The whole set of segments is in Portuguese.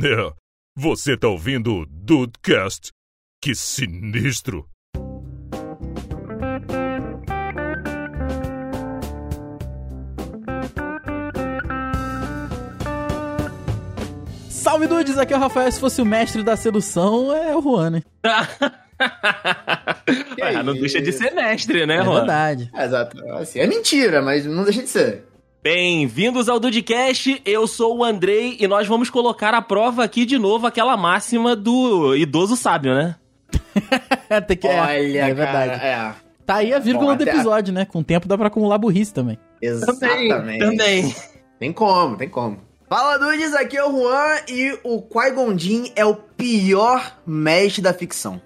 É, você tá ouvindo o Dudecast? Que sinistro! Salve dudes, aqui é o Rafael. Se fosse o mestre da sedução, é o Juan, né? Ah, não deixa de ser mestre, né, É Juan? verdade. É, exato. Assim, é mentira, mas não deixa de ser. Bem-vindos ao Dudcast, eu sou o Andrei e nós vamos colocar à prova aqui de novo aquela máxima do idoso sábio, né? Tem que, é, Olha, é verdade. cara, é. Tá aí a vírgula Bom, do episódio, né? Com o tempo dá pra acumular burrice também. Exatamente. Também. Tem como, tem como. Fala, dudes, aqui é o Juan e o Qui-Gon é o pior mestre da ficção.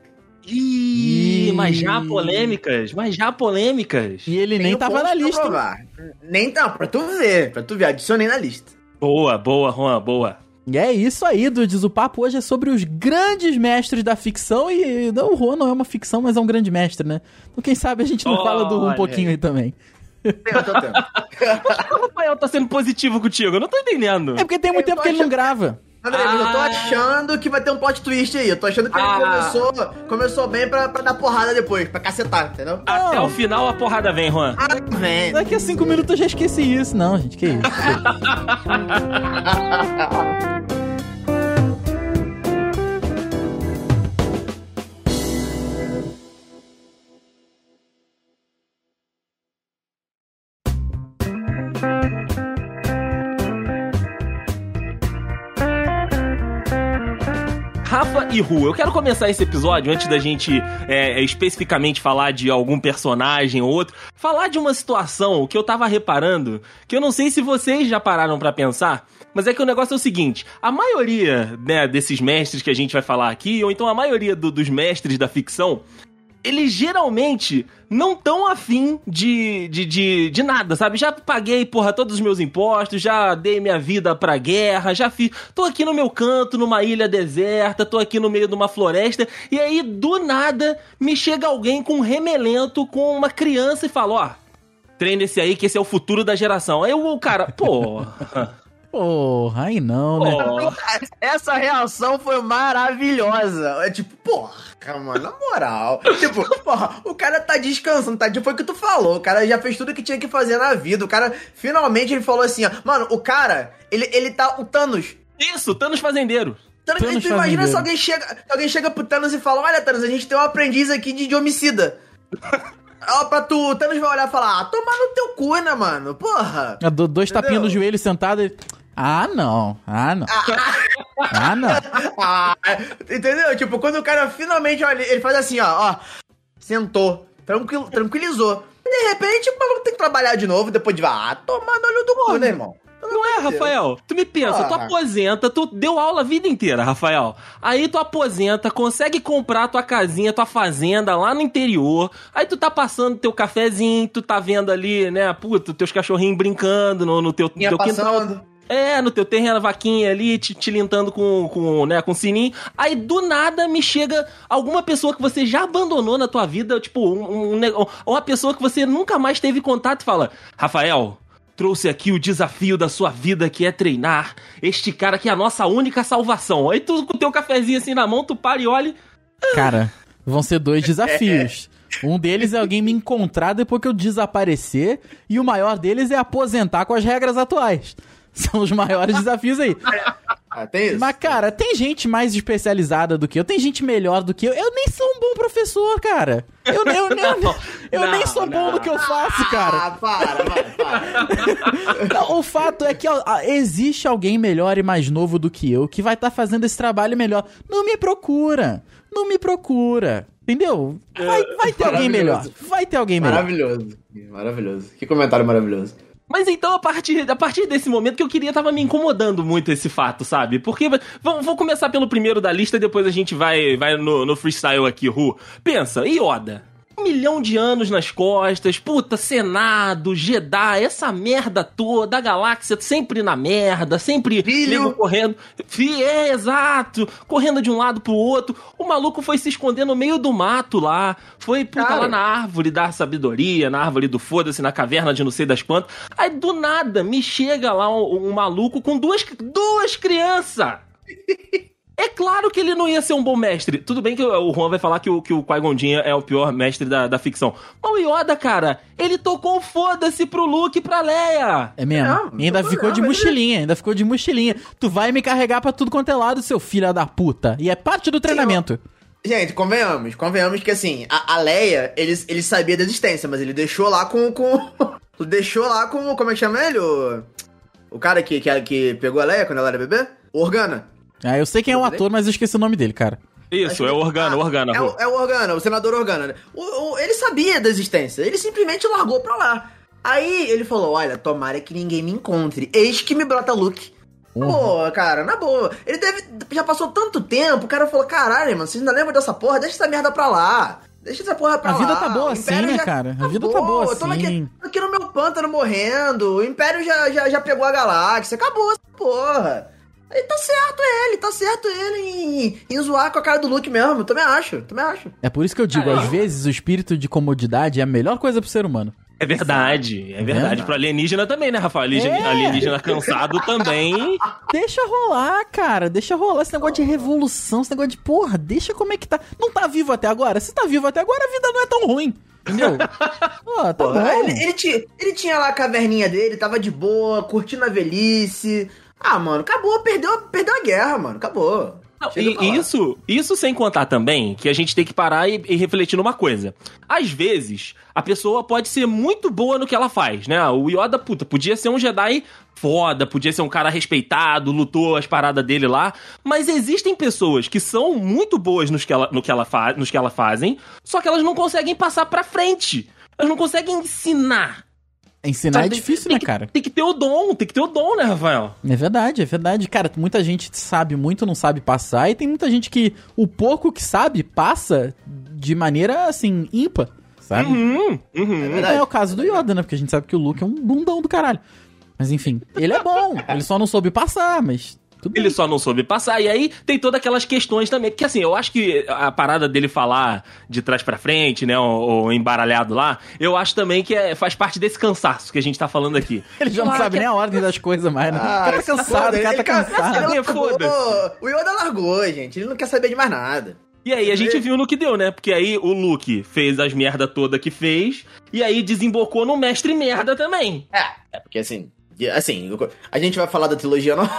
Ih, Ih. mas já polêmicas, mas já polêmicas. E ele Tem nem tava na lista. Nem tá, pra tu ver, pra tu ver, adicionei na lista. Boa, boa, Juan, boa. E é isso aí, dudes. O papo hoje é sobre os grandes mestres da ficção. E não, o Juan não é uma ficção, mas é um grande mestre, né? Então quem sabe a gente não fala do Juan um Olha pouquinho aí. também. Tem o teu tempo. O Rafael tá sendo positivo contigo, eu não tô entendendo. É porque tem muito Eu tempo que ele não grava. André, mas eu tô Ah. achando que vai ter um plot twist aí. Eu tô achando que ele Ah. começou, começou bem pra, pra dar porrada depois, pra cacetar, entendeu? Até Não. o final a porrada vem, Juan. Ah, vem. Daqui a cinco minutos eu já esqueci isso. Não, gente, que isso. Rafa e Ru, eu quero começar esse episódio antes da gente é, especificamente falar de algum personagem ou outro, falar de uma situação que eu tava reparando, que eu não sei se vocês já pararam pra pensar, mas é que o negócio é o seguinte: a maioria né, desses mestres que a gente vai falar aqui, ou então a maioria do- dos mestres da ficção, eles geralmente não tão afim de, de, de, de nada, sabe? Já paguei, porra, todos os meus impostos, já dei minha vida pra guerra, já fiz. Tô aqui no meu canto, numa ilha deserta, tô aqui no meio de uma floresta, e aí, do nada, me chega alguém com um remelento, com uma criança e fala: ó. Treina esse aí, que esse é o futuro da geração. Aí o cara, porra. Porra, aí não, né? porra. Essa reação foi maravilhosa. É tipo, porra, mano, na moral. tipo, porra, o cara tá descansando, tá? Foi o que tu falou. O cara já fez tudo que tinha que fazer na vida. O cara, finalmente, ele falou assim, ó. Mano, o cara, ele, ele tá o Thanos. Isso, Thanos Fazendeiro. Thanos, Thanos tu imagina fazendeiro. se alguém chega, alguém chega pro Thanos e fala: Olha, Thanos, a gente tem um aprendiz aqui de, de homicida. Ó, pra tu, o Thanos vai olhar e falar: Ah, toma no teu cu, né, mano? Porra. Dou Dois Entendeu? tapinhas no joelho sentado e. Ah, não. Ah, não. Ah, não. Ah, entendeu? Tipo, quando o cara finalmente olha, ele faz assim, ó, ó, sentou, tranquil, tranquilizou. E de repente o maluco tem que trabalhar de novo depois de, ah, tomar no olho do cu, né, irmão? Não é, Rafael? Tu me pensa, tu Ah. aposenta, tu deu aula a vida inteira, Rafael. Aí tu aposenta, consegue comprar tua casinha, tua fazenda lá no interior. Aí tu tá passando teu cafezinho, tu tá vendo ali, né, puto, teus cachorrinhos brincando no, no teu, teu quintal. É, no teu terreno, a vaquinha ali, te, te lintando com, com, né, com sininho. Aí, do nada, me chega alguma pessoa que você já abandonou na tua vida, tipo, um, um, uma pessoa que você nunca mais teve contato e fala, Rafael, trouxe aqui o desafio da sua vida, que é treinar este cara que é a nossa única salvação. Aí tu, com o teu cafezinho assim na mão, tu para e olha... Cara, vão ser dois desafios. Um deles é alguém me encontrar depois que eu desaparecer, e o maior deles é aposentar com as regras atuais. São os maiores desafios aí. Ah, tem isso? Mas, cara, tem gente mais especializada do que eu, tem gente melhor do que eu. Eu nem sou um bom professor, cara. Eu, eu, eu, eu, eu Não, nem sou bom não. no que eu faço, cara. Ah, para, para. Não, o fato é que ó, existe alguém melhor e mais novo do que eu que vai estar fazendo esse trabalho melhor. Não me procura. Não me procura. Entendeu? Vai, vai ter alguém melhor. Vai ter alguém melhor. maravilhoso. Maravilhoso. Que comentário maravilhoso. Mas então, a partir, a partir desse momento que eu queria, tava me incomodando muito esse fato, sabe? Porque. Vamos, vou começar pelo primeiro da lista e depois a gente vai, vai no, no freestyle aqui, Ru. Pensa, Yoda. Um milhão de anos nas costas, puta, Senado, Jedi, essa merda toda, a galáxia sempre na merda, sempre Filho. correndo. Fi, é, exato. Correndo de um lado pro outro. O maluco foi se esconder no meio do mato lá. Foi, puta, Cara. lá na árvore da sabedoria, na árvore do foda-se, na caverna de não sei das quantas. Aí do nada me chega lá um, um maluco com duas, duas crianças. É claro que ele não ia ser um bom mestre. Tudo bem que o Juan vai falar que o, que o Qui-Gon Jinn é o pior mestre da, da ficção. Mas o Yoda, cara, ele tocou foda-se pro Luke e pra Leia. É mesmo. Não, E ainda não, ficou de não, mochilinha, ainda ficou de mochilinha. Tu vai me carregar pra tudo quanto é lado, seu filho da puta. E é parte do treinamento. Gente, convenhamos, convenhamos que assim, a, a Leia, ele, ele sabia da existência, mas ele deixou lá com. com deixou lá com. Como é que chama ele? O, o cara que, que, que pegou a Leia quando ela era bebê? O Organa. Ah, eu sei quem é o ator, mas eu esqueci o nome dele, cara. Isso, é o Organa, o Organa. É, o- é o Organa, o senador Organa. né? O, o- ele sabia da existência, ele simplesmente largou pra lá. Aí ele falou: Olha, tomara que ninguém me encontre. Eis que me brota Luke. Pô, cara, na boa. Ele deve. Já passou tanto tempo, o cara falou: Caralho, mano, vocês ainda lembram dessa porra? Deixa essa merda pra lá. Deixa essa porra pra A lá. vida tá boa assim, né, já- cara? A vida tá boa Eu tô assim. aqui, tô aqui no meu pântano morrendo. O Império já, já, já pegou a galáxia. Acabou essa porra. Aí tá certo ele, tá certo ele em, em zoar com a cara do Luke mesmo. Também acho, também acho. É por isso que eu digo, Cara, às vezes o espírito de comodidade é a melhor coisa pro ser humano. É verdade, é verdade. Verdade. Pro alienígena também, né, Rafael? Alienígena, É. alienígena cansado também. Deixa rolar, cara. Deixa rolar esse negócio de revolução, esse negócio de porra, deixa como é que tá. Não tá vivo até agora? Se tá vivo até agora, a vida não é tão ruim. Entendeu? Pô, tá Porra, bom. ele, ele, tinha, ele tinha lá a caverninha dele, tava de boa, curtindo a velhice. Ah, mano, acabou, perdeu, perdeu a guerra, mano, acabou. Não, e isso, isso sem contar também que a gente tem que parar e, e refletir numa coisa. Às vezes, a pessoa pode ser muito boa no que ela faz, né? O Yoda, puta, podia ser um Jedi foda, podia ser um cara respeitado, lutou as paradas dele lá. Mas existem pessoas que são muito boas nos que ela, no que ela fa nos que ela fazem, só que elas não conseguem passar pra frente. Elas não conseguem ensinar. Ensinar é Sabe, tem- difícil, tem né, que- cara? Tem que ter o dom, tem que ter o dom, né, Rafael? É verdade, é verdade. Cara, muita gente sabe muito, não sabe passar, e tem muita gente que o pouco que sabe passa de maneira, assim, ímpar, sabe? Uhum, uhum. Verdade. é o caso do Yoda, né? Porque a gente sabe que o Luke é um bundão do caralho. Mas enfim, ele é bom, ele só não soube passar, mas tudo Ele bem. só não soube passar. E aí tem todas aquelas questões também. Porque assim, eu acho que a parada dele falar de trás pra frente, né? O, o embaralhado lá, eu acho também que é- faz parte desse cansaço que a gente tá falando aqui. Ele já não Ah, sabe que- nem a ordem das coisas mais, né? o cara tá foda, cansado, o cara tá ele ca- cansado. ele largou, Foda-se. O Yoda largou, gente. Ele não quer saber de mais nada. E aí a gente viu no que deu, né? Porque aí o Luke fez as merda toda que fez. E aí desembocou no mestre merda também. É, é porque assim. Assim, a gente vai falar da trilogia nova.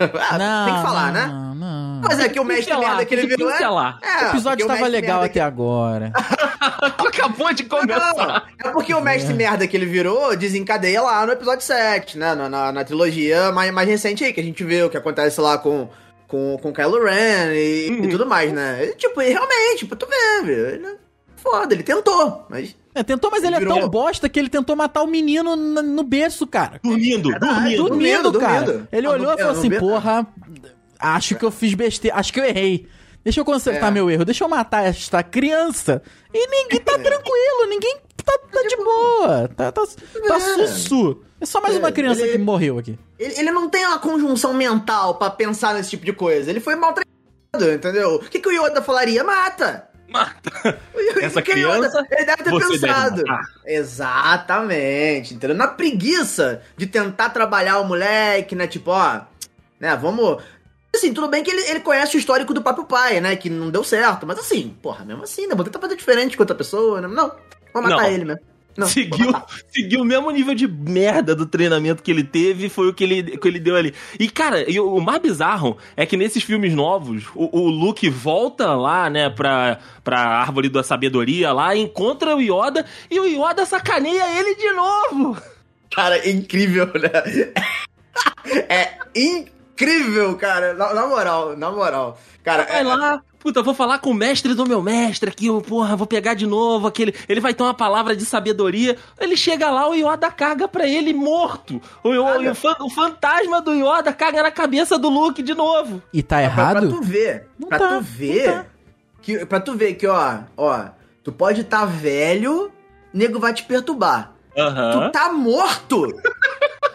Ah, tem que falar, né? Não, não. Mas é que o mestre Pincelar, merda que ele que virou. É, é, O episódio tava legal até agora. Acabou de Não, começar. é porque o mestre merda que ele virou desencadeia lá no episódio 7, né? Na, na, na trilogia mais, mais recente aí, que a gente vê o que acontece lá com, com, com Kylo Ren e, Uhum. e tudo mais, né? Ele, tipo, ele realmente, tipo, tu vê, viu? Ele, é foda, ele tentou, mas. É, tentou, mas ele é Virou- tão bosta que ele tentou matar o menino no berço, cara. Dormindo, Verdade, dormindo. Dormindo, dormindo, cara. dormindo. Ele Ah, olhou e falou não assim, porra, acho que eu fiz besteira, acho que eu errei. Deixa eu consertar É. meu erro, deixa eu matar esta criança. E ninguém tá tranquilo, ninguém tá, tá de boa. Tá, tá, tá É. sussu. É só mais É, uma criança ele- que morreu aqui. Ele, ele não tem uma conjunção mental pra pensar nesse tipo de coisa. Ele foi maltratado, entendeu? O que, que o Yoda falaria? Mata! Mata. Essa criança, ele deve ter você deve pensado. matar. Exatamente, entendeu? Na preguiça de tentar trabalhar o moleque, né? Tipo, ó, né, vamos. Assim, tudo bem que ele, ele conhece o histórico do próprio pai, né? Que não deu certo, mas assim, porra, mesmo assim, né? Vou tentar fazer diferente com outra pessoa, né? Não, vou matar Não. ele mesmo. Não, seguiu, seguiu o mesmo nível de merda do treinamento que ele teve, foi o que ele, que ele deu ali. E, cara, e o, o mais bizarro é que nesses filmes novos, o, o Luke volta lá, né, pra, pra árvore da sabedoria lá, encontra o Yoda e o Yoda sacaneia ele de novo. Cara, é incrível, né? É incrível, cara. Na, na moral, na moral. Cara, Vai é, lá, puta, vou falar com o mestre do meu mestre aqui, eu, porra, vou pegar de novo aquele. Ele vai ter uma palavra de sabedoria. Ele chega lá, o Yoda caga pra ele morto. O, o- o fan- o fantasma do Yoda caga na cabeça do Luke de novo. E tá pra, pra errado? tu ver. Não pra tá, tu ver. tá. Que, pra tu ver que, ó, ó, tu pode estar tá velho, nego vai te perturbar. Aham. Tu tá morto!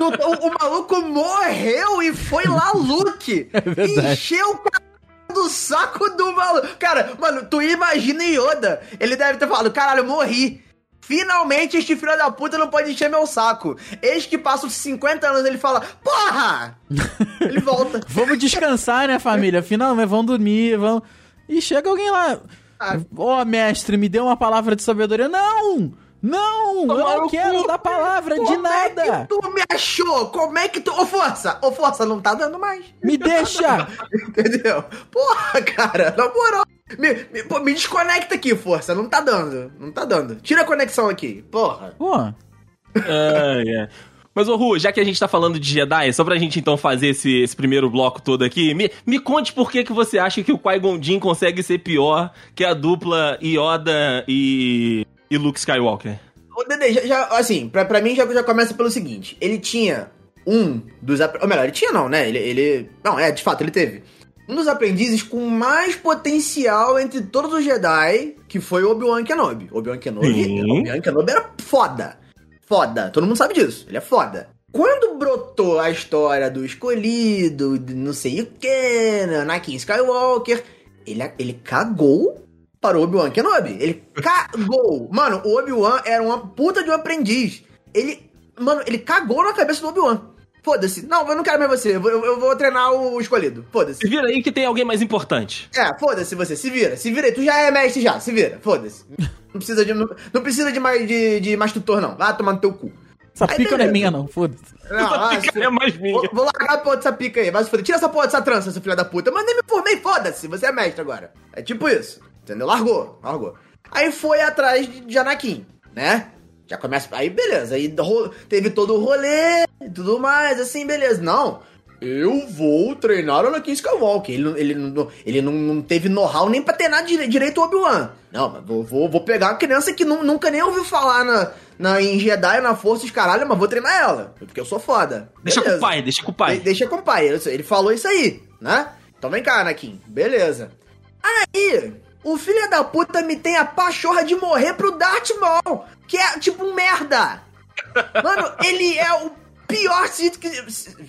O, o maluco morreu e foi lá, Luke! É verdade. Encheu o do saco do maluco. Cara, mano, tu imagina Yoda. Ele deve ter falado, caralho, eu morri. Finalmente este filho da puta não pode encher meu saco. Eis que passa os 50 anos ele fala, porra! ele volta. Vamos descansar, né, família? Finalmente, vamos dormir, vamos. E chega alguém lá. Ah. Ó, mestre, me deu uma palavra de sabedoria. Não! Não! Eu Tomar não no quero cu. dar palavra de Como é nada! que tu me achou? Como é que tu... Ô, Força! Ô, Força, não tá dando mais. Me deixa! Entendeu? Porra, cara, na moral. Me, me, pô, me desconecta aqui, Força. Não tá dando. Não tá dando. Tira a conexão aqui. Porra. Pô, Ai, ai. Mas, ô Ru, já que a gente tá falando de Jedi, só pra gente então fazer esse, esse primeiro bloco todo aqui, me, me conte por que, que você acha que o Qui-Gon Jinn consegue ser pior que a dupla Yoda e, e Luke Skywalker. O Dede, já, já- assim, pra, pra mim já, já começa pelo seguinte: ele tinha um dos. Ou melhor, ele tinha não, né? Ele, ele. Não, é, de fato, ele teve. Um dos aprendizes com mais potencial entre todos os Jedi, que foi Obi-Wan Kenobi. Obi-Wan Kenobi. Obi-Wan Kenobi era foda. Foda. Todo mundo sabe disso. Ele é foda. Quando brotou a história do escolhido, não sei o que, Anakin Skywalker, ele, ele cagou para o Obi-Wan Kenobi. Ele cagou. Mano, o Obi-Wan era uma puta de um aprendiz. Ele, mano, ele cagou na cabeça do Obi-Wan. Foda-se. Não, eu não quero mais você. Eu, vou- eu vou treinar o escolhido. Foda-se. Se vira aí que tem alguém mais importante. É, foda-se você. Se vira. Se vira aí. Tu já é mestre já. Se vira. Foda-se. Não precisa de, não, não precisa de mais, de, de mais tutor, não. Vai tomar no teu cu. essa Aí, pica não é beleza. minha, não, foda-se. Não, Essa pica se é mais minha. Vou, vou largar a porra dessa pica aí, vai se foder. Tira essa porra dessa trança, seu filho da puta. Mas nem me formei, foda-se, você é mestre agora. É tipo isso, entendeu? Largou, largou. Aí foi atrás de, de Anakin, né? Já começa. Aí beleza, aí teve todo o rolê e tudo mais, assim, beleza. Não, eu vou treinar o Anakin Skywalker. Ele, não- ele, não, ele não, não teve know-how nem pra treinar dire- direito o Obi-Wan. Não, mas vou, vou, vou pegar uma criança que nu- nunca nem ouviu falar na, na, em Jedi, na Força, os caralho, mas vou treinar ela. Porque eu sou foda. Deixa com o Beleza. pai, deixa com o pai. De- deixa com o pai. Ele- Ele falou isso aí, né? Então vem cá, Anakin. Beleza. Aí, o filho da puta me tem a pachorra de morrer pro Darth Maul, que é tipo um merda. Mano, ele é o pior Sith que...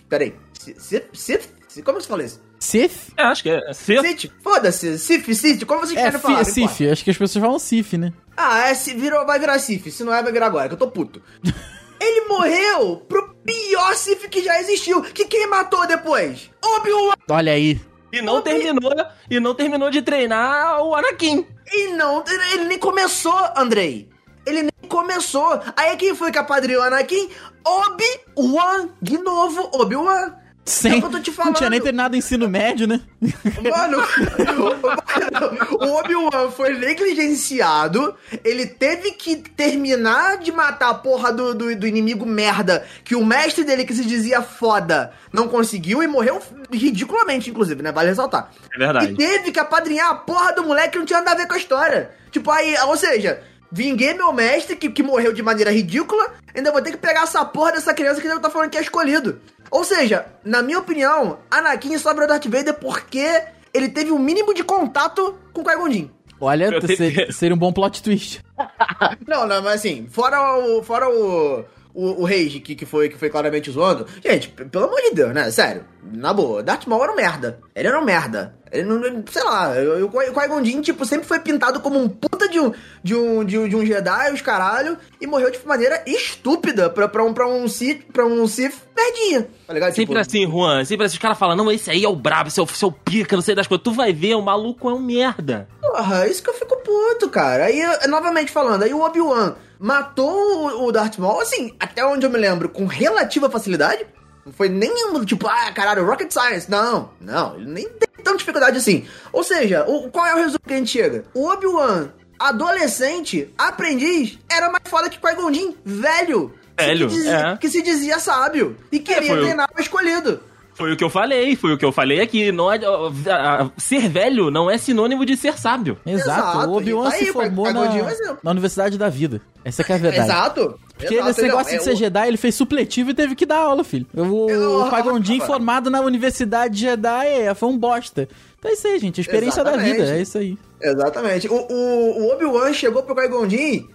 Peraí. Sith? Sith? Sith? Como você fala isso? Sif? É, acho que é. Sith. Sith? Foda-se. Sith, Sith. Como vocês É, querem falar? importa. Sif. Acho que as pessoas falam Sif, né? Ah, é, se virou, vai virar Sif. Se não é, vai virar agora, que eu tô puto. Ele morreu pro pior Sif que já existiu. Que quem matou depois? Obi-Wan. Olha aí. E não terminou, e não terminou de treinar o Anakin. E não, ele nem começou, Andrei. Ele nem começou. Aí quem foi que apadrinhou o Anakin? Obi-Wan. De novo, Obi-Wan. Sem, É o que eu tô te não tinha nem falando. terminado ensino médio, né? Mano, o Obi-Wan foi negligenciado. Ele teve que terminar de matar a porra do, do, do inimigo merda que o mestre dele, que se dizia foda, não conseguiu e morreu ridiculamente, inclusive, né? Vale ressaltar. É verdade. E teve que apadrinhar a porra do moleque que não tinha nada a ver com a história. Tipo, aí, ou seja, vinguei meu mestre que, que morreu de maneira ridícula, ainda vou ter que pegar essa porra dessa criança que deve estar falando que é escolhido. Ou seja, na minha opinião, Anakin só virou Darth Vader porque ele teve o mínimo de contato com o Qui-Gon Jinn. Olha, seria um bom plot twist. Não, não, mas assim, fora o. Fora o. O, o Rage, que, que, foi, que foi claramente zoando. Gente, pelo amor de Deus, né? Sério. Na boa, Darth Maul era um merda. Ele era um merda. Ele não. não- Sei lá, o Qui- o Qui-Gon Jinn, tipo, sempre foi pintado como um puta de um, de um, de um, de um Jedi, os caralho, e morreu de maneira estúpida pra, pra um, pra um Sith, pra um Sith merdinha. Tá ligado? Sempre Tipo, assim, Juan. Sempre assim. Os caras falam, não, esse aí é o brabo, esse é o, esse é o pica, não sei das coisas. Tu vai ver, o maluco é um merda. Porra, isso que eu fico puto, cara. Aí, novamente falando, aí o Obi-Wan matou o- o Darth Maul, assim, até onde eu me lembro, com relativa facilidade. Não foi nenhum, tipo, ah, caralho, Rocket Science. Não, não, ele nem tem tanta dificuldade assim. Ou seja, o, qual é o resumo que a gente chega? O Obi-Wan, adolescente, aprendiz, era mais foda que Qui-Gon Jinn, velho. Velho, que, dizia, é. que se dizia sábio. E queria foi o- treinar o escolhido. Foi o que eu falei, foi o que eu falei aqui. Não, é- a- a- ser velho não é sinônimo de ser sábio. Exato. Exato, o Obi-Wan tá se aí, formou na, é na Universidade da Vida. Essa que é a verdade. Exato. Porque Exato, esse não, negócio é de ser o- Jedi, ele fez supletivo e teve que dar aula, filho. O, o Jinn Rafa. formado na Universidade Jedi é, foi um bosta. Então é isso aí, gente. A experiência Exatamente. da vida, é isso aí. Exatamente. O, o, o Obi-Wan chegou pro Qui-Gon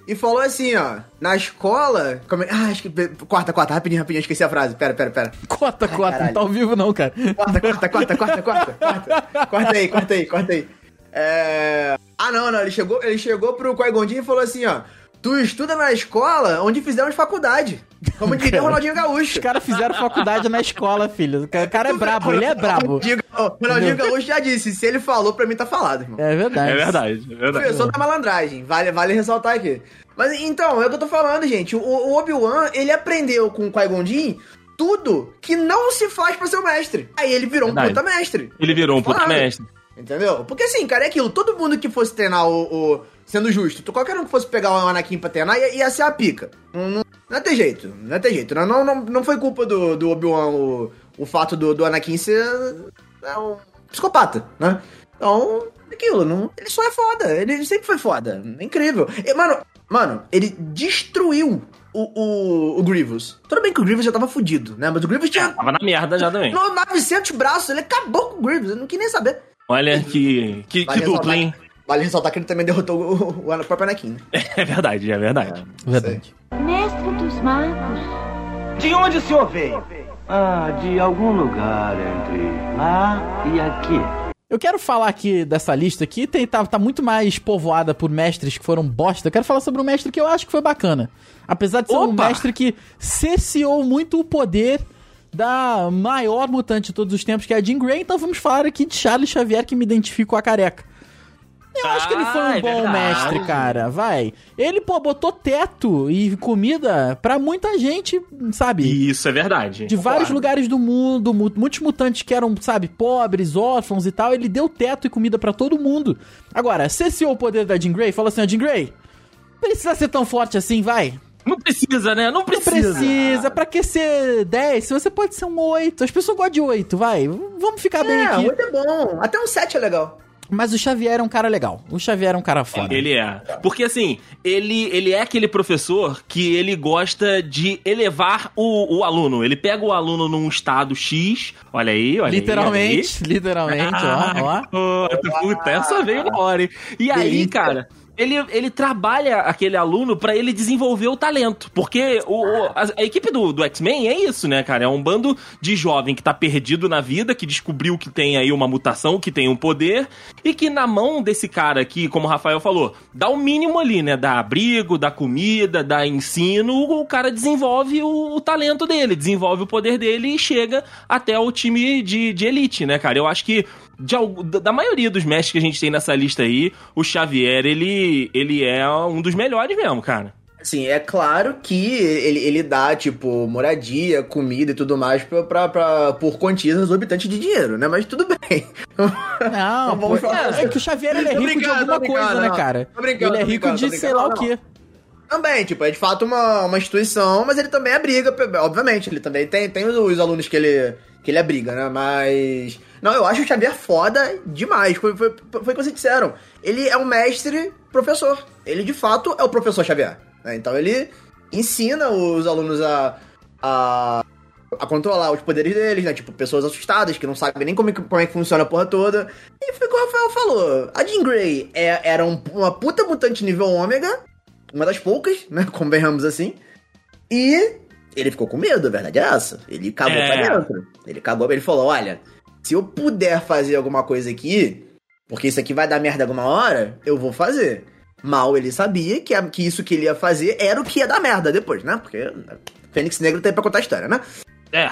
e falou assim, ó. Na escola... Como é- ah, acho que... Corta, corta. Rapidinho, rapidinho. Esqueci a frase. Pera, pera, pera. Cota, Ai, não caralho. tá ao vivo não, cara. Corta, corta, corta, corta, corta. Corta, corta aí, corta aí, corta aí. É... Ah, não, não. Ele chegou, ele chegou pro Qui-Gon e falou assim, ó. Tu estuda na escola onde fizemos faculdade. Como diria o. Ronaldinho Os Gaúcho. caras fizeram faculdade na escola, filho. O cara é brabo, ele é brabo. Ronaldinho, o Ronaldinho Gaúcho já disse, se ele falou, pra mim tá falado, irmão. É verdade. É verdade, é verdade. Professor da malandragem, vale, vale ressaltar aqui. Mas então, é o que eu tô falando, gente. O, o Obi-Wan, ele aprendeu com o Qui-Gon Jinn tudo que não se faz pra ser o mestre. Aí ele virou Verdade. um puta mestre. Ele virou um puta mestre. Entendeu? Porque assim, cara, é aquilo. Todo mundo que fosse treinar o. o- sendo justo, tu- qualquer um que fosse pegar o Anakin pra treinar ia, ia ser a pica. Não, não, ter jeito. Não ter jeito. Não, não, não, foi culpa do, do Obi-Wan o, o fato do, do Anakin ser é, um psicopata, né? Então, é aquilo. Não, ele só é foda. Ele sempre foi foda. É incrível. E, mano, mano, ele destruiu o, o, o Grievous. Tudo bem que o Grievous já tava fudido, né? Mas o Grievous tinha Tava na merda já também. 900 braços. Ele acabou com o Grievous. Eu não quis nem saber. Olha que, que, que dupla, hein? Vale ressaltar que ele também derrotou o, o, o próprio Anakin. né? É verdade, é verdade. Verdade. Mestre dos magos. De onde o senhor veio? Ah, de algum lugar entre lá e aqui. Eu quero falar aqui dessa lista aqui, tem, tá, tá muito mais povoada por mestres que foram bosta. Eu quero falar sobre um mestre que eu acho que foi bacana. Apesar de ser um Opa! mestre que cesseou muito o poder da maior mutante de todos os tempos, que é a Jean Grey. Então vamos falar aqui de Charles Xavier, que me identifico com a careca. Eu acho que ele foi um Ah, é bom verdade. mestre, cara. Vai. Ele, pô, botou teto e comida pra muita gente, sabe? Isso é verdade. de vários lugares do mundo, mu- muitos mutantes que eram, sabe, pobres, órfãos e tal, ele deu teto e comida pra todo mundo. Agora, cesseou o poder da Jean Grey, falou assim, ó, Jean Grey, precisa ser tão forte assim, vai. Não precisa, né? Não Não precisa. precisa, pra que ser 10? Se você pode ser um 8, as pessoas gostam de 8, vai. Vamos ficar bem É, aqui. oito é bom. Até um 7 é legal. Mas o Xavier é um cara legal. O Xavier é um cara foda. Ele é. Porque assim, ele, ele é aquele professor que ele gosta de elevar o, o aluno. Ele pega o aluno num estado X. Olha aí, olha Literalmente, literalmente, aí. ó, ó. Ah, puta, essa veio na hora, hein? E aí, cara, ele, ele trabalha aquele aluno pra ele desenvolver o talento. Porque o, o- a, a equipe do, do X-Men é isso, né, cara? É um bando de jovem que tá perdido na vida, que descobriu que tem aí uma mutação, que tem um poder, e que na mão desse cara aqui, como o Rafael falou, dá o mínimo ali, né? Dá abrigo, dá comida, dá ensino, o cara desenvolve o, o talento dele, desenvolve o poder dele e chega até o time de, de elite, né, cara? Eu acho que de da maioria dos mestres que a gente tem nessa lista aí, o Xavier, ele, ele é um dos melhores mesmo, cara. Assim, é claro que ele, ele dá, tipo, moradia, comida e tudo mais pra, pra, pra- por quantias exorbitantes de dinheiro, né? Mas tudo bem. Não, Não vamos pô, falar é, é que o Xavier ele é rico de brincando, alguma tô coisa, né, não. cara? Tô brincando, ele é rico brincando, de sei lá o brincando, quê. Também, tipo, é de fato uma, uma instituição, mas ele também abriga, obviamente, ele também tem, tem os alunos que ele, que ele abriga, né? Mas. Não, eu acho o Xavier foda demais. Foi, foi, foi o que vocês disseram. Ele é um mestre professor. Ele de fato é o professor Xavier. né? Então ele ensina os alunos a, a, a controlar os poderes deles, né? Tipo, pessoas assustadas que não sabem nem como, é que- como é que funciona a porra toda. E foi o que o Rafael falou. A Jean Grey é, era um- uma puta mutante nível ômega, uma das poucas, né? Convenhamos assim. E ele ficou com medo, a verdade é essa. Ele cagou É. pra dentro. Ele cagou, ele falou: olha, se eu puder fazer alguma coisa aqui, porque isso aqui vai dar merda alguma hora, eu vou fazer. Mal ele sabia que, a- que isso que ele ia fazer era o que ia dar merda depois, né? Porque Fênix Negro tá aí pra contar a história, né? É.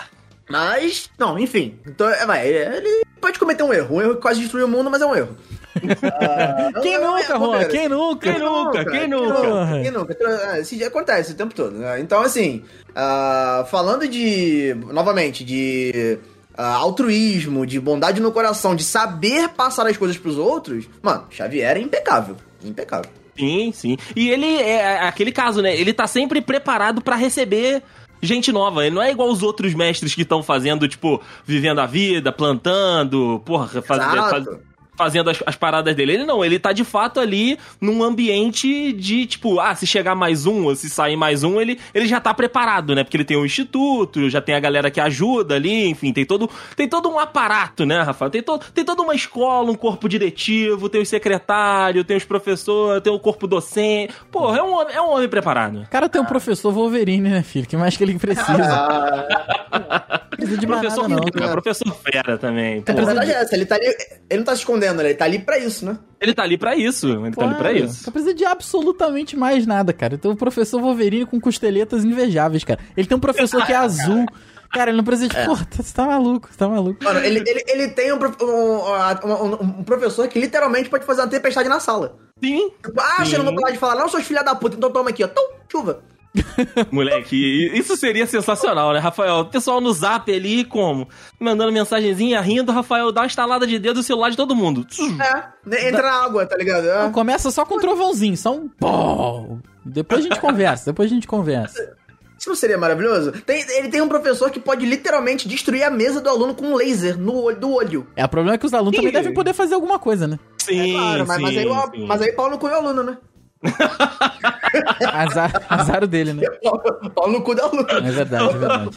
Mas, não, enfim. Então, é, vai, ele pode cometer um erro. Um erro que quase destruiu o mundo, mas é um erro. Ah, Quem é um nunca, erro, Juan? Quem nunca? Quem nunca? Quem nunca? Quem nunca? Ah, Isso já acontece o tempo todo. né? Então, assim, ah, falando de. Novamente, de. Ah, altruísmo, de bondade no coração, de saber passar as coisas pros outros, mano, Xavier é impecável. Impecável. Sim, sim. E ele é aquele caso, né? Ele tá sempre preparado pra receber gente nova. Ele não é igual os outros mestres que estão fazendo, tipo, vivendo a vida, plantando, porra, faz- Exato. faz- fazendo as, as paradas dele. Ele não, ele tá de fato ali num ambiente de, tipo, ah, se chegar mais um ou se sair mais um, ele, ele já tá preparado, né? Porque ele tem um instituto, já tem a galera que ajuda ali, enfim, tem todo, tem todo um aparato, né, Rafael? Tem, to, tem toda uma escola, um corpo diretivo, tem os secretários, tem os professores, tem o corpo docente. Porra, é um, homem- é um homem preparado. O cara tem um professor Wolverine, né, filho? que mais que ele precisa? precisa de Professor, nada, não. cara, professor fera também. pô. A verdade é essa, ele tá ali. Ele não tá se escondendo, ele tá ali pra isso, né? Ele tá ali pra isso. Ele tá ali pra isso. Não precisa de absolutamente mais nada, cara. Então o professor Wolverine com costeletas invejáveis, cara. Ele tem um professor que é azul. Cara, ele não precisa de. Porra, você tá maluco, você tá maluco. Mano, ele, ele, ele tem um, um, um- um- professor que literalmente pode fazer uma tempestade na sala. Sim, Tipo, ah, você não vou parar de falar, não, seus filha da puta, então toma aqui, ó. Tum, chuva. moleque, isso seria sensacional, né, Rafael? O pessoal no zap ali, como? Mandando mensagenzinha, rindo, Rafael dá uma estalada de dedo no celular de todo mundo. É, entra na água, tá ligado? É. Começa só com um trovãozinho, só um. Pô! Depois a gente conversa, depois a gente conversa. Isso não seria maravilhoso? Tem- ele tem um professor que pode literalmente destruir a mesa do aluno com um laser no olho, do olho. É, o problema é que os alunos também Ih. devem poder fazer alguma coisa, né? Sim, É claro, mas, sim, mas, aí, o- sim. mas aí pau no cu do aluno, né? Azar, azar dele, né? Pau, no cu do aluno. É verdade, é verdade.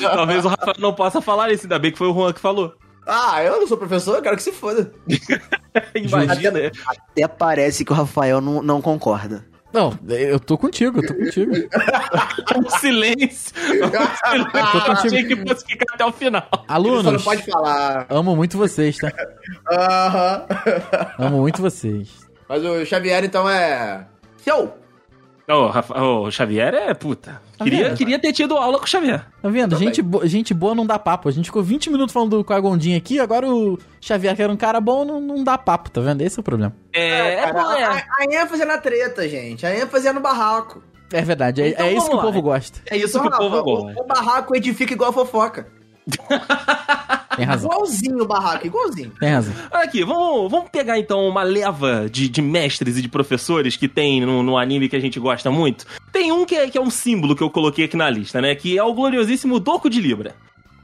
Talvez o Rafael não possa falar isso, ainda bem que foi o Juan que falou. Ah, eu não sou professor, eu quero que se foda. Imagina, né? Até parece que o Rafael não, não concorda. Não, eu tô contigo, eu tô contigo. Um silêncio. Um Tô contigo. silêncio. Achei que fosse ficar até o final. Ele só não Alunos, pode falar. amo muito vocês, tá? Aham. Amo muito vocês. Mas o Xavier, então, é... Seu! Ô, Rafa- ô, Xavier é puta. Tá Queria, vendo? queria ter tido aula com o Xavier. Tá vendo? Gente, bo- gente boa não dá papo. A gente ficou 20 minutos falando do Quagondinho aqui, agora o Xavier, que era um cara bom, não, não dá papo, tá vendo? Esse é o problema. É, é, Cara, bom, é. a, a ênfase é na treta, gente. A ênfase é no barraco. É verdade, é, Então é isso que o lá. povo gosta. É isso que o Então, povo gosta. O, o barraco edifica igual a fofoca. Tem razão, Igualzinho o barraco, igualzinho. tem razão. Olha aqui, vamos, vamos pegar então uma leva de, de mestres e de professores que tem no, no anime que a gente gosta muito. Tem um que é, que é um símbolo que eu coloquei aqui na lista, né? Que é o gloriosíssimo Doku de Libra.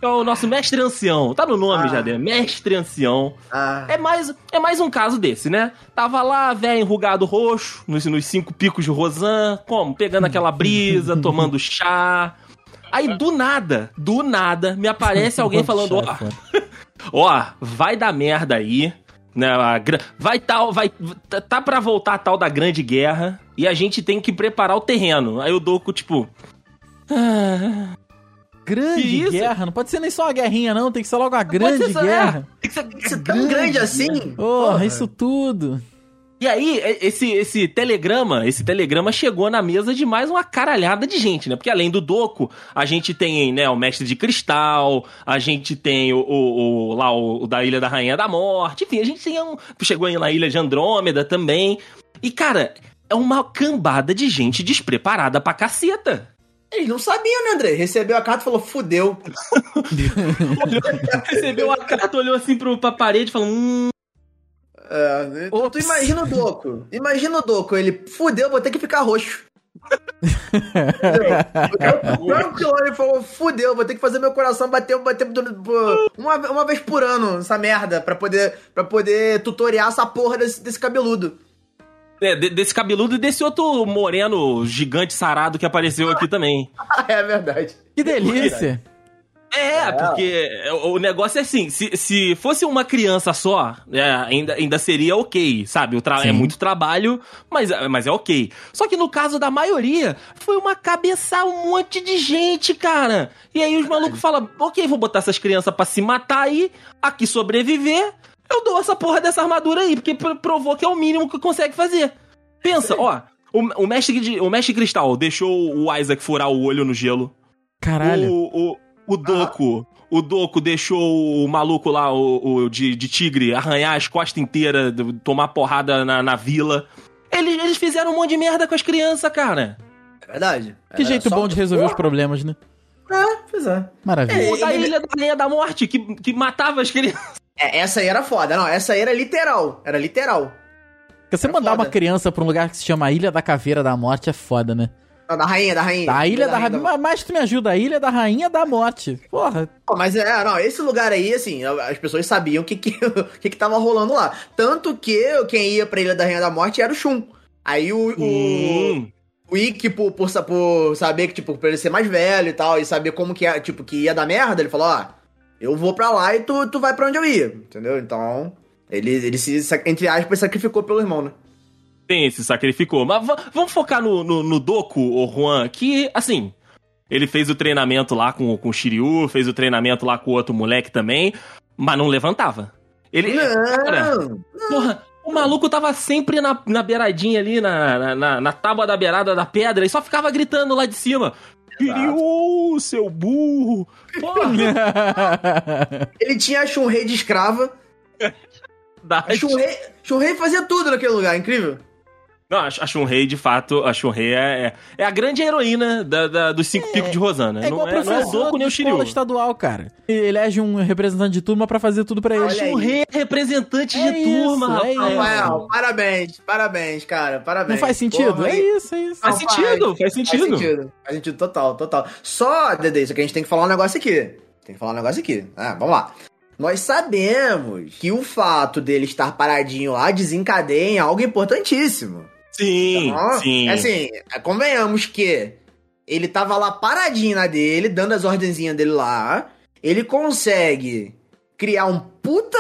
É o nosso mestre ancião. Tá no nome Ah. já dele, mestre ancião. Ah, É mais, é mais um caso desse, né? Tava lá, velho, enrugado roxo, nos, nos cinco picos de Rosan, como? Pegando aquela brisa, tomando chá. Aí, do nada, do nada, me aparece alguém falando, ó, ó, vai dar merda aí, né? a Vai tal, vai, tá- tá pra voltar a tal da grande guerra e a gente tem que preparar o terreno. Aí o Doku, tipo, ah, Grande guerra, não pode ser nem só uma guerrinha, não, tem que ser logo pode grande guerra. ser- tem que ser tão grande assim? Porra, isso tudo. E aí, e- esse, esse telegrama, esse telegrama chegou na mesa de mais uma caralhada de gente, né? Porque além do Doco, a gente tem, né, o Mestre de Cristal, a gente tem o, o- o- lá o, o da Ilha da Rainha da Morte, enfim, a gente tem um... Chegou aí na Ilha de Andrômeda também. E, cara, é uma cambada de gente despreparada pra caceta. Eles não sabiam, né, André? Recebeu a carta e falou, fudeu. Recebeu a carta, olhou assim pro, pra parede e falou, hum... É, tu, tu imagina o Doco. Imagina o Doco, ele fudeu, vou ter que ficar roxo. Entendeu? O cara que olhou e falou, fudeu, vou ter que fazer meu coração bater, bater uma, uma vez por ano, essa merda, pra poder, pra poder tutoriar essa porra desse, desse cabeludo. É, de- desse cabeludo e desse outro moreno gigante sarado que apareceu aqui também. é verdade. Que delícia. É, porque o negócio é assim, se, se fosse uma criança só, é, ainda, ainda seria ok, sabe? O tra- é muito trabalho, mas, mas é ok. Só que no caso da maioria, foi uma cabeça um monte de gente, cara. E aí os malucos falam, ok, vou botar essas crianças pra se matar aí, aqui sobreviver, eu dou essa porra dessa armadura aí, porque pr- provou que é o mínimo que consegue fazer. Pensa, ó, o, o, mestre, de- o mestre Cristal deixou o Isaac furar o olho no gelo. Caralho. O, o, o Doco. O Doco deixou o maluco lá, o, o de, de tigre, arranhar as costas inteiras, tomar porrada na, na vila. Eles, eles fizeram um monte de merda com as crianças, cara. É verdade. Que É, jeito bom de resolver os problemas, né? É, pois é. Maravilha. O da ele- Ilha da Rainha da Morte, que, que matava as crianças. É, essa aí era foda, não, essa aí era literal, era literal. Porque você é mandar foda. uma criança pra um lugar que se chama Ilha da Caveira da Morte é foda, né? Da rainha, da rainha. A Ilha da, Rainha Rainha. Mas mais tu me ajuda, a Ilha da Rainha da Morte. Porra. Pô, Mas é, não, esse lugar aí, assim, as pessoas sabiam o que que, o que que tava rolando lá. Tanto que quem ia pra Ilha da Rainha da Morte era o Shun. Aí o, o, Hum. o Ikki, por, por, por saber que, tipo, pra ele ser mais velho e tal, e saber como que, é, tipo, que ia dar merda, ele falou, ó, eu vou pra lá e tu, tu vai pra onde eu ia, entendeu? Então, ele, ele se, entre aspas, sacrificou pelo irmão, né? Tem, se sacrificou. Mas va- vamos focar no, no, no Doku, ô Juan, que, assim, Ele fez o treinamento lá com, com o Shiryu, fez o treinamento lá com o outro moleque também, mas não levantava. Ele. Cara, Não, porra, o maluco tava sempre na, na beiradinha ali, na, na- na, na tábua da beirada da pedra, e só ficava gritando lá de cima. Shiryu, seu burro! Porra! ele tinha a Shunrei de escrava. Shunrei, Shunrei fazia tudo naquele lugar, incrível. Não, a a Shunrei, de fato, a Shunrei é, é, é a grande heroína da, da- dos cinco picos de Rosana. É igual não, é, não é o professor Doku nem o Shiryu. estadual, cara. Ele elege um representante de turma pra fazer tudo pra ele. Aí. Shunrei é representante É de turma, isso, é rapaz. isso. Rafael, parabéns, parabéns, cara, parabéns. Não faz sentido? Porra, é isso, é isso. Faz Não sentido, faz sentido. Faz sentido. Faz sentido total, total. Só, Dede, isso aqui a gente tem que falar um negócio aqui. Tem que falar um negócio aqui. Ah, vamos lá. Nós sabemos que o fato dele estar paradinho lá desencadeia em algo importantíssimo. Sim, Tá? sim. Assim, convenhamos que ele tava lá paradinho na dele, dando as ordenzinhas dele lá. Ele consegue criar um puta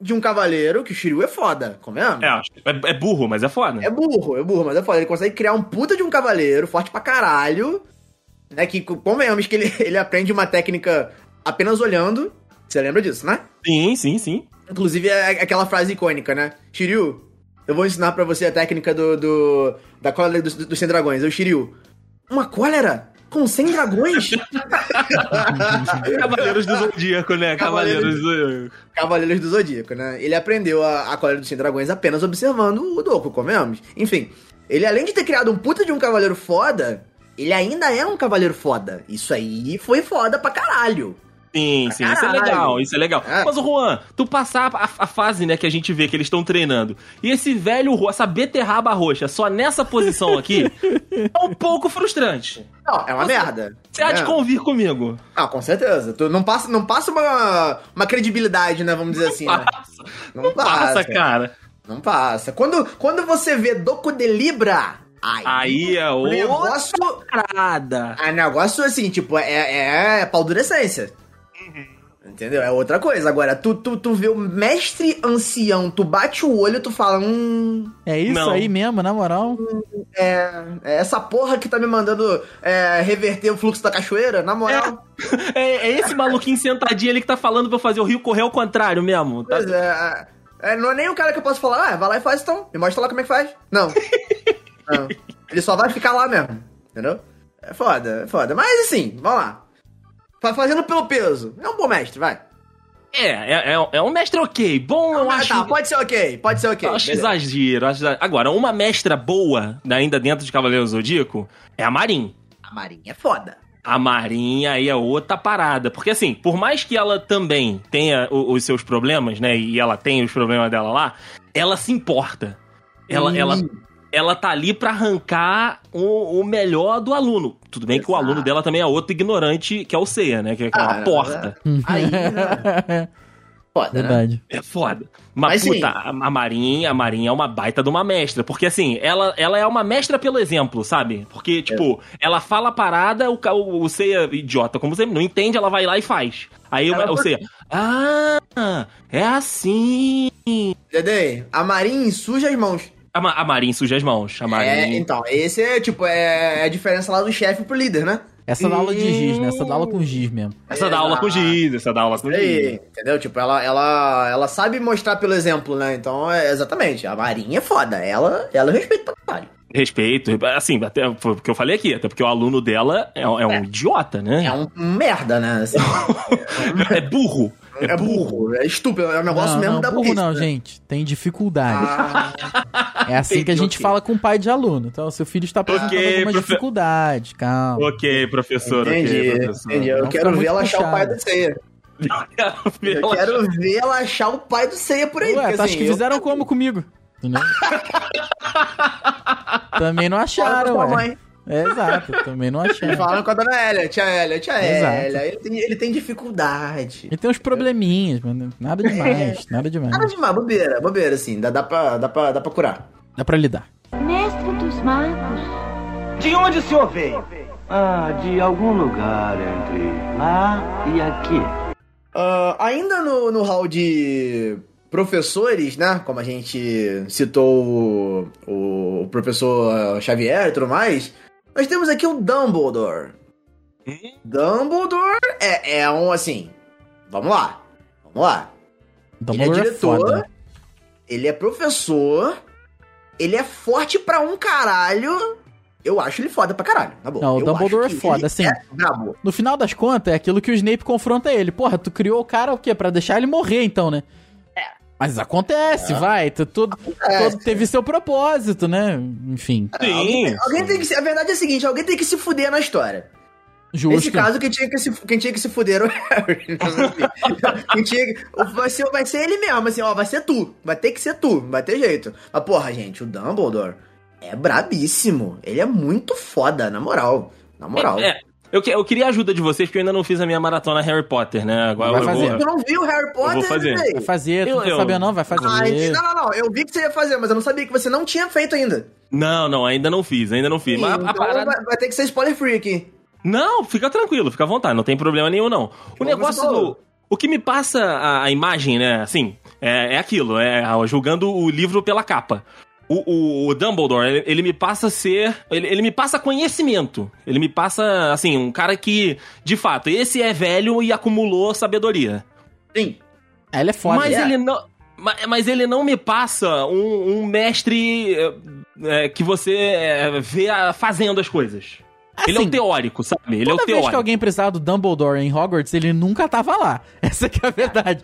de um cavaleiro, que o Shiryu é foda, convenhamos? É, é, é burro, mas é foda. É burro, é burro, mas é foda. Ele consegue criar um puta de um cavaleiro, forte pra caralho. Né, que convenhamos que ele, ele aprende uma técnica apenas olhando. Você lembra disso, né? Sim, sim, sim. Inclusive é aquela frase icônica, né? Shiryu, eu vou ensinar pra você a técnica do, do da cólera dos, dos 100 dragões. Eu, Shiryu, uma cólera? Com 100 dragões? Cavaleiros do Zodíaco, né? Cavaleiros do. Cavaleiros do Zodíaco, né? Ele aprendeu a, a cólera dos 100 dragões apenas observando o Doku, comemos? Enfim, ele além de ter criado um puta de um cavaleiro foda, ele ainda é um cavaleiro foda. Isso aí foi foda pra caralho. Sim, sim, isso é legal, isso é legal. É. Mas, o Juan, tu passar a, a fase, né, que a gente vê que eles estão treinando, e esse velho, essa beterraba roxa, só nessa posição aqui, é um pouco frustrante. Não, é uma merda. Você há de É. convir comigo. Ah, com certeza. Tu não passa, não passa uma, uma credibilidade, né? Vamos dizer assim, né? Passa, Não passa, cara. Não passa. Quando, quando você vê Doku de Libra, aí, Aí é o outra negócio, parada. é negócio assim, tipo, é, é paldurecência. Entendeu? É outra coisa. Agora, tu, tu, tu vê o mestre ancião, tu bate o olho, tu fala, hum, É isso Não. aí mesmo, na moral. é, é essa porra que tá me mandando é, reverter o fluxo da cachoeira, na moral. É, é esse maluquinho sentadinho ali que tá falando pra eu fazer o rio correr ao contrário mesmo. Tá? Pois é, é, não é nem o cara que eu posso falar, ah, vai lá e faz então, me mostra lá como é que faz. Não. Não. Ele só vai ficar lá mesmo, entendeu? É foda, é foda. Mas assim, vamos lá. Fa- Fazendo pelo peso. É um bom mestre, vai. É, é, é, é um mestre ok. Bom, eu Ah, acho. Tá, pode ser ok, pode ser ok. Eu acho exagero, acho exagero. Agora, uma mestra boa, ainda dentro de Cavaleiro Zodíaco, é a Marin. A Marinha é foda. A Marinha aí é outra parada. Porque assim, por mais que ela também tenha os seus problemas, né? E ela tem os problemas dela lá, ela se importa. Ela, ela, ela tá ali pra arrancar o, o melhor do aluno. Tudo bem que o Exato. aluno dela também é outro ignorante, que é o Seiya, né? Que é uma Ah, porta. Aí, né? Foda, né? Verdade. É foda. Mas, Mas, puta, a a Marinha, a Marinha é uma baita de uma mestra. Porque, assim, ela, ela é uma mestra pelo exemplo, sabe? Porque, tipo, ela fala a parada, o, o, o Seiya, idiota, como sempre, não entende, ela vai lá e faz. Aí Ela- o, o Seiya, ah, é assim. Dedê, a Marinha suja as mãos. A, Ma- a Marinha suja as mãos. A É, Marinha. então, esse é, tipo, é a diferença lá do chefe pro líder, né? Essa dá aula de giz, né? Essa dá aula com giz mesmo. Essa dá aula com giz, essa dá aula com giz. Entendeu? Tipo, ela, ela, ela sabe mostrar pelo exemplo, né? Então, é exatamente. A Marinha é foda. Ela, ela eu respeito pra caralho. Respeito, assim, até foi o que eu falei aqui, até porque o aluno dela é, é um idiota, né? É um, um merda, né? Assim, É burro. É, burro, é estúpido. É um negócio não, mesmo não, da burro burrice, não, né? gente. Tem dificuldade. Ah, é assim que a gente ok. fala com o pai de aluno. Então, seu filho está apresentando Ok, alguma profe- dificuldade. Calma. Ok, professor, entendi, ok, professor. entendi. Eu Não quero ver ela achar o pai do Ceia. Eu quero ver ela achar o pai do Ceia por aí. Ué, porque, assim, que eu- fizeram como comigo? Entendeu? Também não acharam, ué. É, exato, também não acharam. Falando com a dona Hélia, tia Hélia, tia. Hélia. Ele tem, ele tem dificuldade. E tem uns probleminhas, mano. Nada demais, nada demais. Nada demais, bobeira, bobeira, assim. Dá, dá, pra, dá, pra, dá pra curar. Dá pra lidar. Mestre dos magos. De onde o senhor veio? Ah, de algum lugar entre lá e aqui. Ah, ainda no, no hall de professores, né? Como a gente citou o, o professor Xavier e tudo mais, nós temos aqui o Dumbledore. Dumbledore é, é um, assim... Vamos lá. Vamos lá. Dumbledore ele é é foda. diretor, ele é professor, ele é forte pra um caralho. Eu acho ele foda pra caralho, na boa. Não, o Dumbledore é foda, assim. É brabo. No final das contas, é aquilo que o Snape confronta ele. Porra, tu criou o cara o quê? Pra deixar ele morrer, então, né? Mas acontece, vai. Tu, tudo, É. todo teve seu propósito, né? Enfim, Sim. Alguém, alguém tem que a verdade é a seguinte, alguém tem que se fuder na história. justo. Nesse caso, quem tinha que se, quem tinha que se fuder era o Harry. quem tinha que, vai, ser, vai ser ele mesmo, assim, ó, vai ser tu. Vai ter que ser tu, não vai ter jeito. Mas, porra, gente, o Dumbledore é brabíssimo. Ele é muito foda, na moral. Na moral. É, eu, que- eu queria a ajuda de vocês, porque eu ainda não fiz a minha maratona Harry Potter, né? Agora Vai eu fazer. vou. Tu não viu Harry Potter, vou fazer. Vai fazer, tu Eu- não eu- saber não? Vai fazer. Ai, não, não, não. Eu vi que você ia fazer, mas eu não sabia que você não tinha feito ainda. Não, não, ainda não fiz, ainda não fiz. Mas a então parada. vai, vai ter que ser spoiler free aqui. Não, fica tranquilo, fica à vontade, não tem problema nenhum, não. O Como negócio do. O que me passa a, a imagem, né, assim, é, é aquilo, é julgando o livro pela capa. O, o- o Dumbledore, ele, ele me passa a ser. Ele, ele me passa conhecimento. Ele me passa, assim, um cara que, de fato, esse é velho e acumulou sabedoria. Sim. Ele é foda. mas é. ele não. ma- Mas ele não me passa um, um mestre é, é, que você é, vê a- fazendo as coisas. Ele é Assim, o teórico, sabe? Ele é o Toda vez teórico. que alguém precisava do Dumbledore em Hogwarts, ele nunca tava lá. Essa que é a verdade.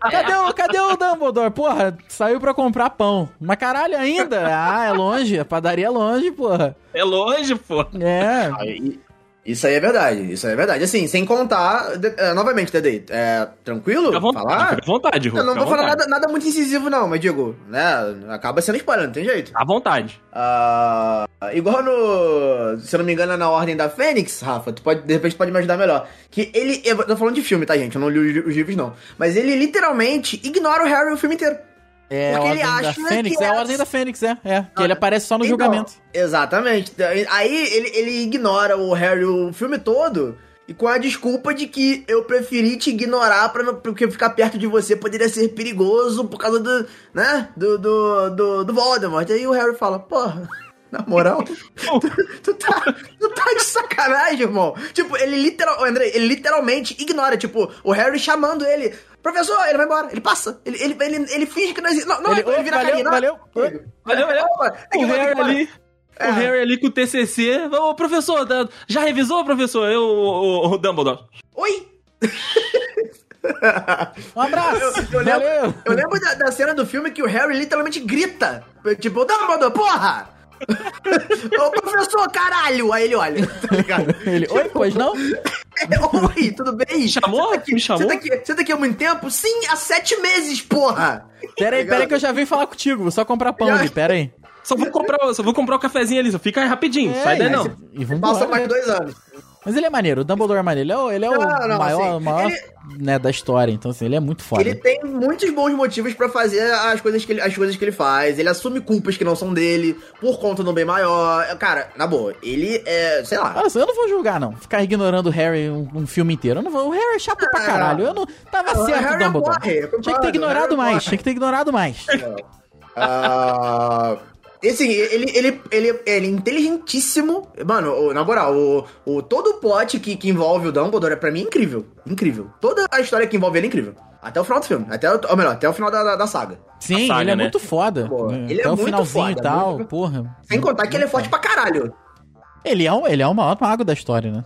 Cadê o, cadê o Dumbledore? Porra, saiu pra comprar pão. Mas caralho, ainda? Ah, é longe. A padaria é longe, porra. É longe, pô. É. Aí, Isso aí é verdade, isso aí é verdade. Assim, sem contar, de- é, novamente, Dedei, é tranquilo Fica à vontade, falar? fica à vontade, Ru, Eu não vou falar nada, nada muito incisivo, não, mas digo, né? Acaba sendo spoiler, não tem jeito. À vontade. Ah, igual no. Se eu não me engano, é na Ordem da Fênix, Rafa, tu pode, de repente pode me ajudar melhor. Que ele. Eu tô falando de filme, tá, gente? Eu não li os, os livros, não. Mas ele literalmente ignora o Harry o filme inteiro. É Porque ele Ordem da acha Fênix, que é a Ordem da Fênix, é. É, que ele aparece só no Então, julgamento. Exatamente. Aí ele, ele ignora o Harry o filme todo. E com a desculpa de que eu preferi te ignorar pra porque ficar perto de você poderia ser perigoso por causa do, né, do, do, do, do Voldemort. Aí o Harry fala, porra, na moral, tu, tu tá, tu tá de sacanagem, irmão. Tipo, ele literal, André, ele literalmente ignora, tipo, o Harry chamando ele, professor, ele vai embora, ele passa, ele, ele, ele, ele finge que não existe. Não, não, Ele, ele, "Oi, vira a valeu, carinha, não, valeu. Valeu, valeu. Opa, tem O Harry ali. É. O Harry ali com o TCC. Ô, professor, tá- já revisou, professor? Eu, o, o Dumbledore. Oi! Um abraço. Eu, eu lembro, Valeu. eu lembro da, da cena do filme que o Harry literalmente grita. Tipo, Dumbledore, porra! Ô, professor, caralho! Aí ele olha, tá ligado? Ele, oi, pois não? É, Oi, tudo bem? chamou? Tá aqui, Me chamou? Você tá, aqui, você tá aqui há muito tempo? Sim, há sete meses, porra! Pera aí, pera aí que eu já vim falar contigo. Vou só comprar pão ali, pera aí. Só vou comprar, só vou comprar o cafezinho ali, só fica aí rapidinho, sai daí É, não. E vamos Passou mais dois anos. Mas ele é maneiro, o Dumbledore é maneiro. Ele é o, ele é o Não, não, maior, assim, maior ele- né, da história, então assim, ele é muito foda. Ele tem muitos bons motivos pra fazer as coisas, que ele, as coisas que ele faz. Ele assume culpas que não são dele, por conta do bem maior. Cara, na boa, ele é, sei lá. Olha só, eu não vou julgar, não. Ficar ignorando o Harry um, um filme inteiro. Eu não vou. O Harry é chato pra Ah, caralho. Eu não. Tava não, o certo, Harry Dumbledore. morre, eu concordo, Tinha que ter o ignorado mais. morre. Tinha que ter ignorado mais. Ah, e assim, ele, ele, ele, ele é inteligentíssimo. Mano, na moral, o, o, todo o plot que, que envolve o Dumbledore é pra mim incrível. Incrível. Toda a história que envolve ele é incrível. Até o final do filme. Até, o- ou melhor, até o final da, da, da saga. Sim, saga, ele é né? muito foda. Pô, É, ele é Até o muito finalzinho foda, e tal, muito- porra. Sem contar que ele é forte pra caralho. Ele é, um, ele é o maior mago da história, né?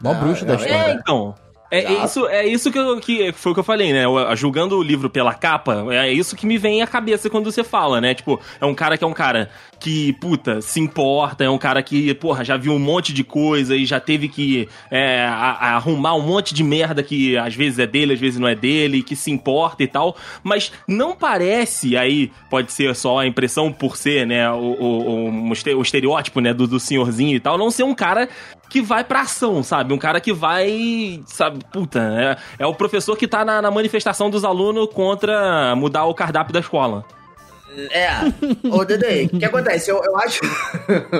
O maior Ah, bruxo da é, história. É, então. É, é isso, é isso que, eu, que foi o que eu falei, né? Julgando o livro pela capa, é isso que me vem à cabeça quando você fala, né? Tipo, é um cara que é um cara que, puta, se importa, é um cara que, porra, já viu um monte de coisa e já teve que é, a- arrumar um monte de merda que às vezes é dele, às vezes não é dele, que se importa e tal. Mas não parece, aí pode ser só a impressão por ser, né, o, o, o, o estereótipo, né, do, do senhorzinho e tal, não ser um cara que vai pra ação, sabe? Um cara que vai, sabe, puta, é, é o professor que tá na, na manifestação dos alunos contra mudar o cardápio da escola. É. Ô, Dede, o que acontece? Eu, eu acho.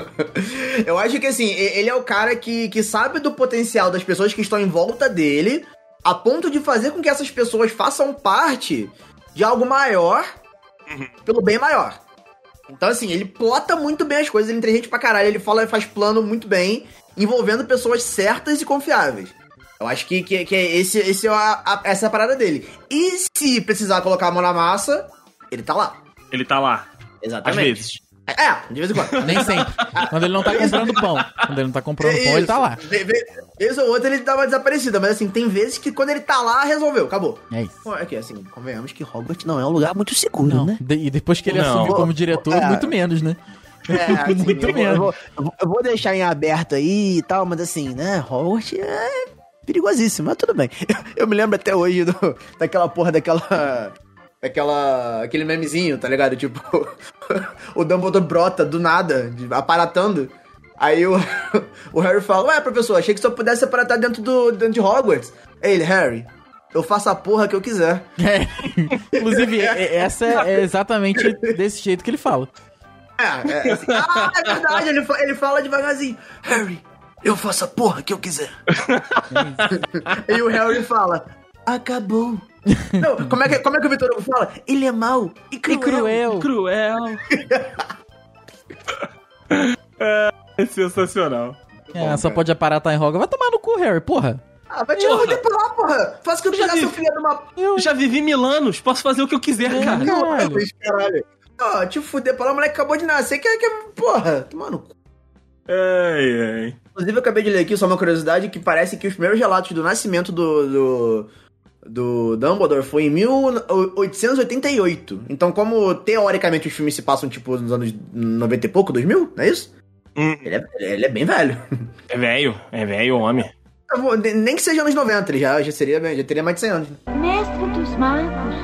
eu acho que assim, ele é o cara que, que sabe do potencial das pessoas que estão em volta dele, a ponto de fazer com que essas pessoas façam parte de algo maior pelo bem maior. Então, assim, ele plota muito bem as coisas, ele é inteligente pra caralho, ele fala, faz plano muito bem, envolvendo pessoas certas e confiáveis. Eu acho que, que, que esse, esse é a, a- essa é a parada dele. E se precisar colocar a mão na massa, ele tá lá. Ele tá lá. Às Exatamente. vezes. É, de vez em quando. Nem sempre. Quando ele não tá comprando pão. Quando ele não tá comprando pão, ele tá lá. Ve- ve- Vez ou outra ele dá uma desaparecida, mas assim, tem vezes que quando ele tá lá, resolveu, acabou. É isso. Pô, Aqui, assim, convenhamos que Hogwarts não é um lugar muito seguro, Não. né? De- e depois que ele Não. assume como diretor, É. muito menos, né? É, assim, muito eu- menos. Eu vou, eu vou- eu vou deixar em aberto aí e tal, mas assim, né? Hogwarts é perigosíssimo, mas tudo bem. Eu, eu me lembro até hoje do- daquela porra daquela. Daquela. aquele memezinho, tá ligado? Tipo, o Dumbledore brota do nada, aparatando. Aí o, o Harry fala: Ué, professor, achei que só pudesse aparatar dentro, do, dentro de Hogwarts. Aí ele, Harry, eu faço a porra que eu quiser. É. Inclusive, é- é- essa é exatamente desse jeito que ele fala. É, é assim, ah, é verdade, ele, fa- ele fala devagarzinho: Harry, eu faço a porra que eu quiser. e o Harry fala: Acabou. Não, como é que, como é que o Vitor Hugo fala? Ele é mau e E cruel. cruel. Cruel. é sensacional. É, só pode aparatar em Hogwarts. Vai tomar no cu, Harry, porra. Ah, vai tirar o tempo lá, porra. Faz o que eu vi. seu filho de uma... Eu... Já vivi mil anos, posso fazer o que eu quiser, cara. Caralho. Caralho. Ó, te fuder, pra lá, o moleque acabou de nascer, que, que porra, tomar no cu. Ai, ai. Inclusive, eu acabei de ler aqui, só uma curiosidade, que parece que os primeiros relatos do nascimento do, do, do Dumbledore foi em 1888. Então, como teoricamente os filmes se passam, tipo, nos anos 90 e pouco, 2000, não é isso? Hum. Ele é, ele é bem velho. É velho, é velho, homem. Vou- ne- Nem que seja anos 90, ele já, já, seria, bem- já teria mais de 100 anos. Mestre dos magos.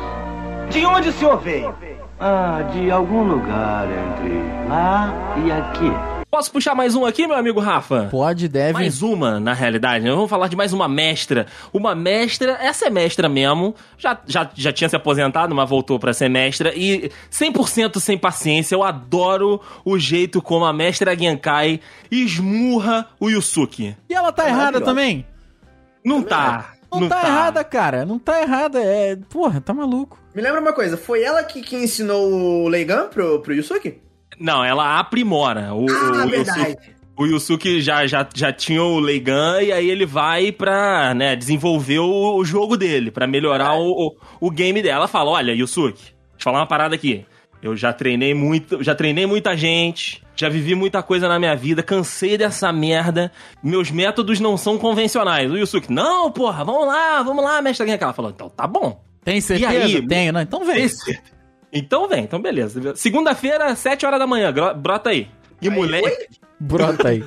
De onde o senhor veio? Ah, de algum lugar entre lá e aqui. Posso puxar mais um aqui, meu amigo Rafa? Pode, deve. Mais uma, na realidade. né? Vamos falar de mais uma mestra. Uma mestra, essa é mestra mesmo. Já, já, já tinha se aposentado, mas voltou pra ser mestra. E 100% sem paciência. Eu adoro o jeito como a mestra Genkai esmurra o Yusuke. E ela tá errada Maravilhosa. também? Não tá. Não, tá, errada, cara. Não tá errada. É. Porra, tá maluco. Me lembra uma coisa, foi ela que, que ensinou o Leigan pro, pro Yusuke? Não, ela aprimora. O, Ah, o, verdade. O Yusuke já, já, já tinha o Leigan e aí ele vai pra né, desenvolver o, o jogo dele, pra melhorar o, o, o game dela. Ela fala: Olha, Yusuke, deixa eu falar uma parada aqui. Eu já treinei muito, já treinei muita gente, já vivi muita coisa na minha vida, cansei dessa merda. Meus métodos não são convencionais. O Yusuke, não, porra, vamos lá, vamos lá, mestre. Ela falou: Então tá bom. Tem certeza? aí? Tenho, não. Então vem. Esse- Então vem, então beleza. Segunda-feira, 7 horas da manhã, brota aí. E moleque, Brota aí.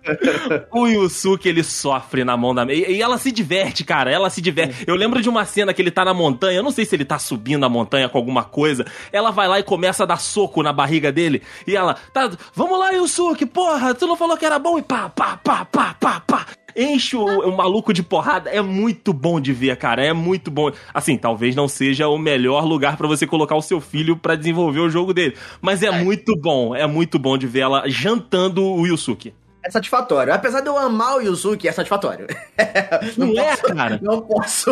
o Yusuke, ele sofre na mão da... E, e ela se diverte, cara, ela se diverte. Eu lembro de uma cena que ele tá na montanha, eu não sei se ele tá subindo a montanha com alguma coisa, ela vai lá e começa a dar soco na barriga dele, e ela, tá, vamos lá, Yusuke, porra, tu não falou que era bom? E pá, pá, pá, pá, pá, pá. Enche o, o maluco de porrada, é muito bom de ver, cara, é muito bom. Assim, talvez não seja o melhor lugar pra você colocar o seu filho pra desenvolver o jogo dele, mas é muito bom, é muito bom de ver ela jantando o Yusuke. É satisfatório. Apesar de eu amar o Yusuke, é satisfatório. Não é, cara? Não posso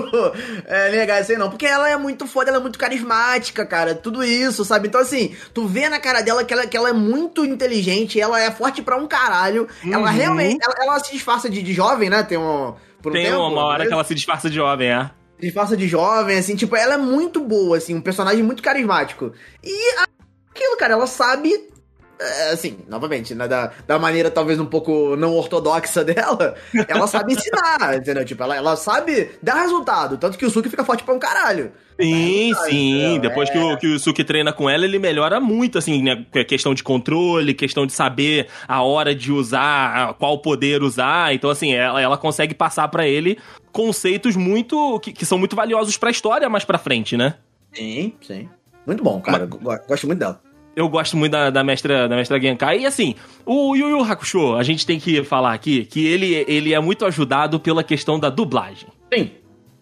é, negar isso aí, não. Porque ela é muito foda, ela é muito carismática, cara. Tudo isso, sabe? Então, assim, tu vê na cara dela que ela, que ela é muito inteligente, ela é forte pra um caralho. Ela Uhum. realmente. Ela, ela se disfarça de, de jovem, né? Tem um. Por um Tem tempo, uma hora né? que ela se disfarça de jovem, é. Se disfarça de jovem, assim, tipo, ela é muito boa, assim, um personagem muito carismático. E a- aquilo, cara, ela sabe. É, Assim, novamente, né, da, da maneira talvez um pouco não ortodoxa dela, ela sabe ensinar, entendeu? Tipo, ela, ela sabe dar resultado. Tanto que o Suki fica forte pra um caralho. Sim, verdade, sim. é. Depois que o, que o Yusuke treina com ela, ele melhora muito, assim, né? É Questão de controle, questão de saber a hora de usar, qual poder usar. Então, assim, ela, ela consegue passar pra ele conceitos muito. que, que são muito valiosos pra história mais pra frente, né? Sim, sim. Muito bom, cara. Go- Gosto muito dela. Eu gosto muito da, da mestra da mestra Genkai. E assim, o Yu Yu Hakusho, a gente tem que falar aqui que ele, ele é muito ajudado pela questão da dublagem. Sim.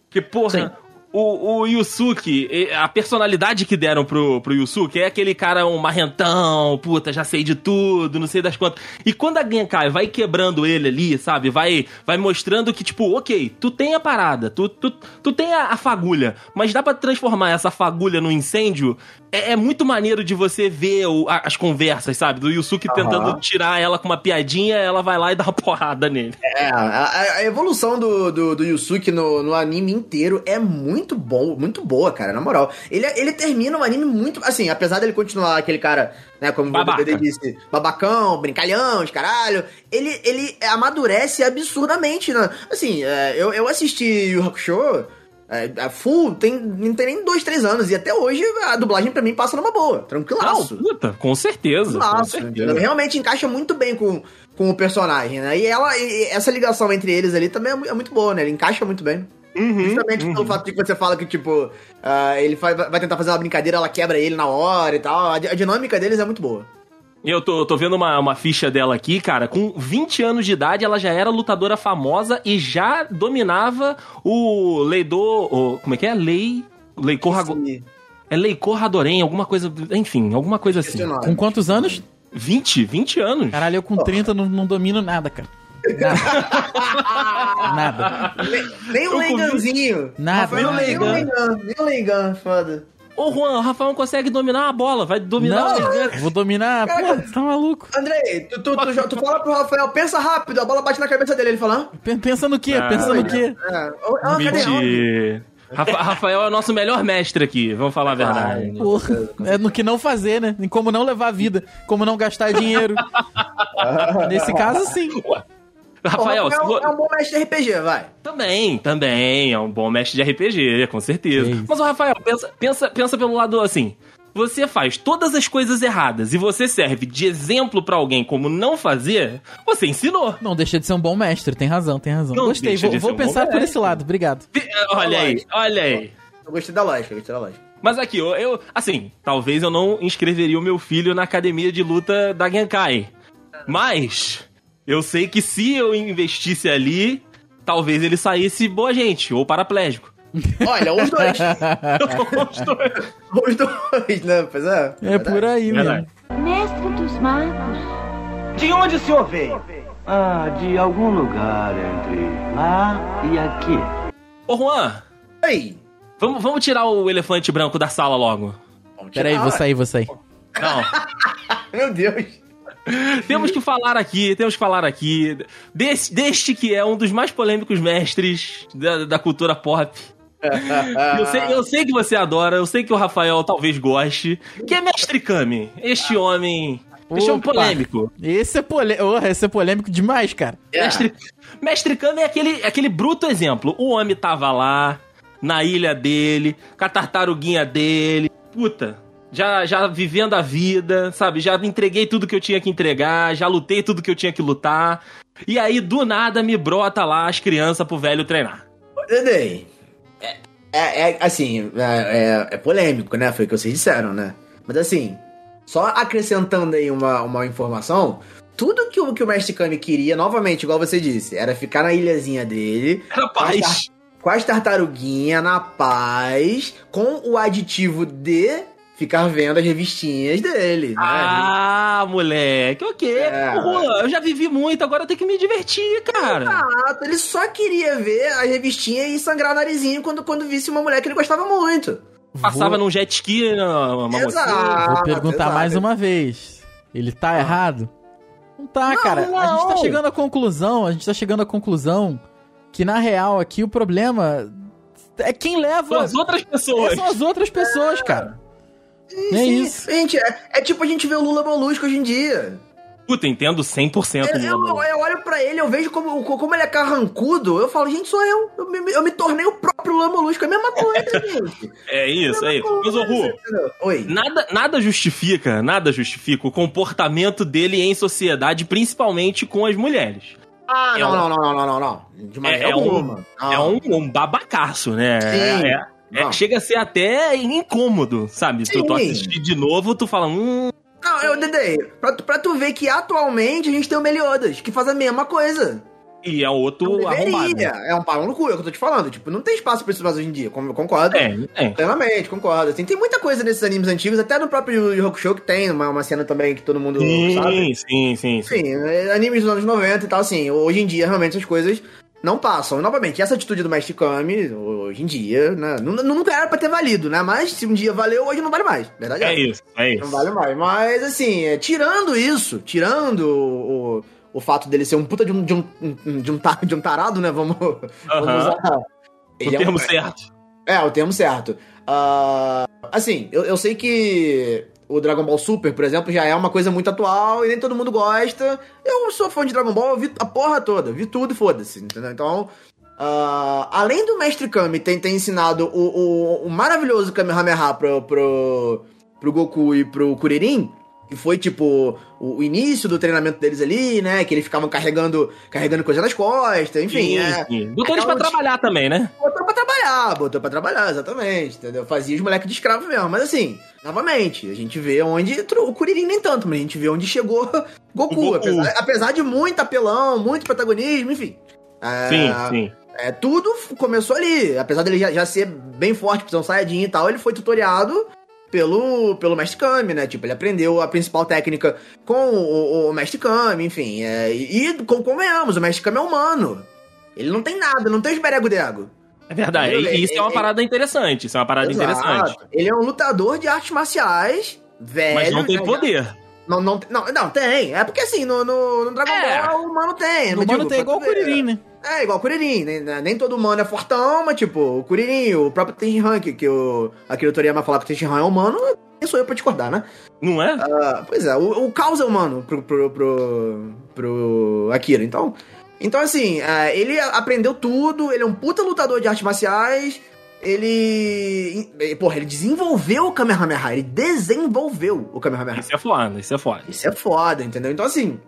Porque, porra, Sim. O, o Yusuke, a personalidade que deram pro, pro Yusuke é aquele cara um marrentão, puta, já sei de tudo, não sei das quantas. E quando a Genkai vai quebrando ele ali, sabe? Vai, vai mostrando que, tipo, ok, tu tem a parada, tu, tu, tu tem a, a fagulha, mas dá pra transformar essa fagulha num incêndio. É, é muito maneiro de você ver o- a- as conversas, sabe? Do Yusuke tentando tirar ela com uma piadinha, ela vai lá e dá uma porrada nele. É, a, a evolução do, do, do Yusuke no, no anime inteiro é muito bom, muito boa, cara, na moral. Ele, ele termina um anime muito. Assim, apesar dele continuar aquele cara, né, como Babaca. o BD disse, babacão, brincalhão, de caralho, ele, ele amadurece absurdamente. Né? Assim, é, eu, eu assisti Yu Hakusho. É, é full, tem, não tem nem dois, três anos. E até hoje a dublagem pra mim passa numa boa, Não, tranquilaço. puta, com certeza. com certeza. realmente encaixa muito bem com, com o personagem, né? E ela, e essa ligação entre eles ali também é, é muito boa, né? Ele encaixa muito bem. Uhum, Justamente pelo fato de que você fala que, tipo, ah, ele vai, vai tentar fazer uma brincadeira, ela quebra ele na hora e tal. A, di- a dinâmica deles é muito boa. Eu tô, tô vendo uma, uma ficha dela aqui, cara. Com 20 anos de idade, ela já era lutadora famosa e já dominava o Leidô. o- como é que é? Lei. Leicor Rago- Esse- É Leicor Radoren, alguma coisa. Enfim, alguma coisa assim. Com quantos anos? 20? 20 anos. Caralho, eu com 30 não, não domino nada, cara. Nada. nada. Nem o Eu Leiganzinho. Nada, Rafael. Nem o Leigan. Nem o Leigan, foda. Ô, Juan, o Rafael não consegue dominar uma bola. Vai dominar Não, o vou dominar. Pô, você tá maluco? Andrei, tu, tu, tu, tu fala pro Rafael, pensa rápido, a bola bate na cabeça dele. Ele fala, Pensa no quê? Ah, Pensa no quê? É, ó, cadê? Mentira. Rafa- Rafael é o nosso melhor mestre aqui, vamos falar a verdade. Porra, é no que não fazer, né? Em como não levar a vida, como não gastar dinheiro. Nesse caso, sim. Rafael, Rafael vo- é um bom mestre de RPG, vai. Também, também. É um bom mestre de RPG, com certeza. Isso. Mas o Rafael, pensa, pensa, pensa pelo lado assim. Você faz todas as coisas erradas e você serve de exemplo pra alguém como não fazer, você ensinou. Não deixa de ser um bom mestre, tem razão, tem razão. Não Gostei, vou, vou um pensar por mestre. esse lado, obrigado. Olha aí, olha aí. Eu gostei da lógica, eu gostei da lógica. Mas aqui, eu, eu- assim, talvez eu não inscreveria o meu filho na academia de luta da Genkai. Mas eu sei que se eu investisse ali, talvez ele saísse boa gente ou paraplégico. Olha, os dois. Os dois. os dois, né? Pois é. É por aí mesmo. Mestre dos magos. De onde o senhor veio? Ah, de algum lugar entre lá e aqui. Ô Juan, Aí. vamos, vamos tirar o elefante branco da sala logo. Vamos Pera aí, tirar, vou sair, vou sair. Não. Meu Deus. temos que falar aqui, temos que falar aqui desse, deste que é um dos mais polêmicos mestres da, da cultura pop. Eu sei, eu sei que você adora, eu sei que o Rafael talvez goste, que é Mestre Kami. Este homem. Este homem Opa. polêmico. Esse é, polê... oh, esse é polêmico demais, cara. Mestre, Mestre Kami é aquele, aquele bruto exemplo. O homem tava lá, na ilha dele, com a tartaruguinha dele. Puta, já, já vivendo a vida, sabe? Já entreguei tudo que eu tinha que entregar, já lutei tudo que eu tinha que lutar. E aí, do nada, me brota lá as crianças pro velho treinar. Dedei. É, é, é, assim, é, é- é polêmico, né? Foi o que vocês disseram, né? Mas assim, só acrescentando aí uma, uma informação, tudo que o, que o Mestre Kami queria, novamente, igual você disse, era ficar na ilhazinha dele, Rapaz, com as tartaruguinhas, na paz, com o aditivo de ficar vendo as revistinhas dele, né? ah, moleque, ok. É. Eu já vivi muito, agora eu tenho que me divertir, cara. Exato, ele só queria ver a revistinha e sangrar o narizinho quando, quando visse uma mulher que ele gostava muito. Passava vou, num jet ski, uma, uma Exato. vou perguntar exato. mais uma vez. Ele tá errado? Não tá, Não, cara. A gente tá não. chegando à conclusão, a gente tá chegando à conclusão que, na real, aqui o problema é quem São leva. as outras pessoas. São as outras pessoas, cara. Sim, É sim. isso. Gente, é, é tipo a gente vê o Lula Molusco hoje em dia. Puta, entendo 100% Eu, eu, Lula. eu olho pra ele, eu vejo como, como ele é carrancudo, eu falo, gente, sou eu. Eu me, eu me tornei o próprio Lula Molusco, é a mesma coisa, gente. É isso, é isso. Mas, ô, Ru? Oi. nada, nada justifica, nada justifica o comportamento dele em sociedade, principalmente com as mulheres. Ah, é não, um- não, não, não, não, não, não. De maneira É, é um- alguma. Não. É um, um babacaço, né? Sim. É- é- é- chega a ser até incômodo, sabe? Tu, tu Sim. assistir de novo, tu fala, hum, Não, eu, Dedei, pra, tu- pra tu ver que atualmente a gente tem o Meliodas, que faz a mesma coisa. E é outro Não arrombado. É um pau no cu, é o que eu tô te falando. Tipo, não tem espaço pra isso mais hoje em dia. Como- Concordo. É, é. Plenamente, concordo. Assim, tem muita coisa nesses animes antigos, até no próprio Yu Yu Hakusho que tem uma, uma cena também que todo mundo sabe. Sim, sim, sim, sim. É, animes dos anos 90 e tal, assim, hoje em dia realmente essas coisas não passam. Novamente, essa atitude do Mestre Kami, hoje em dia, né, nu- nunca era pra ter valido, né? Mas se um dia valeu, hoje não vale mais. Verdade É isso, é Não isso. vale mais. Mas, assim, é, tirando isso, tirando o, o fato dele ser um puta de um, de um, um- de um, ta- de um tarado, né? Vamos, vamos Aham. usar. O Ele é um- termo certo. é, o termo certo. Ah, assim, eu, eu sei que o Dragon Ball Super, por exemplo, já é uma coisa muito atual e nem todo mundo gosta. Eu sou fã de Dragon Ball, eu vi a porra toda, vi tudo e foda-se, entendeu? Então, ah, além do Mestre Kami ter, ter ensinado o, o, o maravilhoso Kamehameha pro, pro, pro Goku e pro Kuririn, que foi tipo o, início do treinamento deles ali, né? Que eles ficavam carregando, carregando coisa nas costas, enfim. Sim, é, sim. Botou eles pra trabalhar também, né? Botou pra trabalhar, botou pra trabalhar, exatamente, entendeu? Fazia os moleques de escravo mesmo. Mas assim, novamente, a gente vê onde. O Kuririn nem tanto, mas a gente vê onde chegou Goku. Goku. Apesar, apesar de muito apelão, muito protagonismo, enfim. É, Sim, sim. é, tudo começou ali. Apesar dele já, já ser bem forte, um Saiyajin e tal, ele foi tutoriado pelo, pelo Mestre Kami, né? Tipo, ele aprendeu a principal técnica com o, o Mestre Kami, enfim. é, e, e com- convenhamos, o Mestre Kami é humano. Ele não tem nada, não tem os berego-dego. É verdade. Ele- E isso é uma ele- parada interessante. Isso é uma parada interessante. Ele é um lutador de artes marciais, velho. Mas não tem né? poder. Não, não, não, não, tem. É porque assim, no, no, no Dragon É. Ball o humano tem. O mas, humano digo, tem igual o. Kuririn, né? É, igual o Kuririn. Nem, nem todo humano é fortão, mas tipo, o Kuririn, o próprio Tenshinhan, que, que o Akira Toriyama fala que o Tenshinhan é humano, quem sou eu pra discordar, né? Não é? Ah, pois é, o, o caos é humano pro, pro, pro, pro Akira, então... Então, assim, ah, ele aprendeu tudo, ele é um puta lutador de artes marciais, ele... Porra, ele desenvolveu o Kamehameha, ele desenvolveu o Kamehameha. Isso é foda, isso é foda. Isso é foda, entendeu? Então, assim,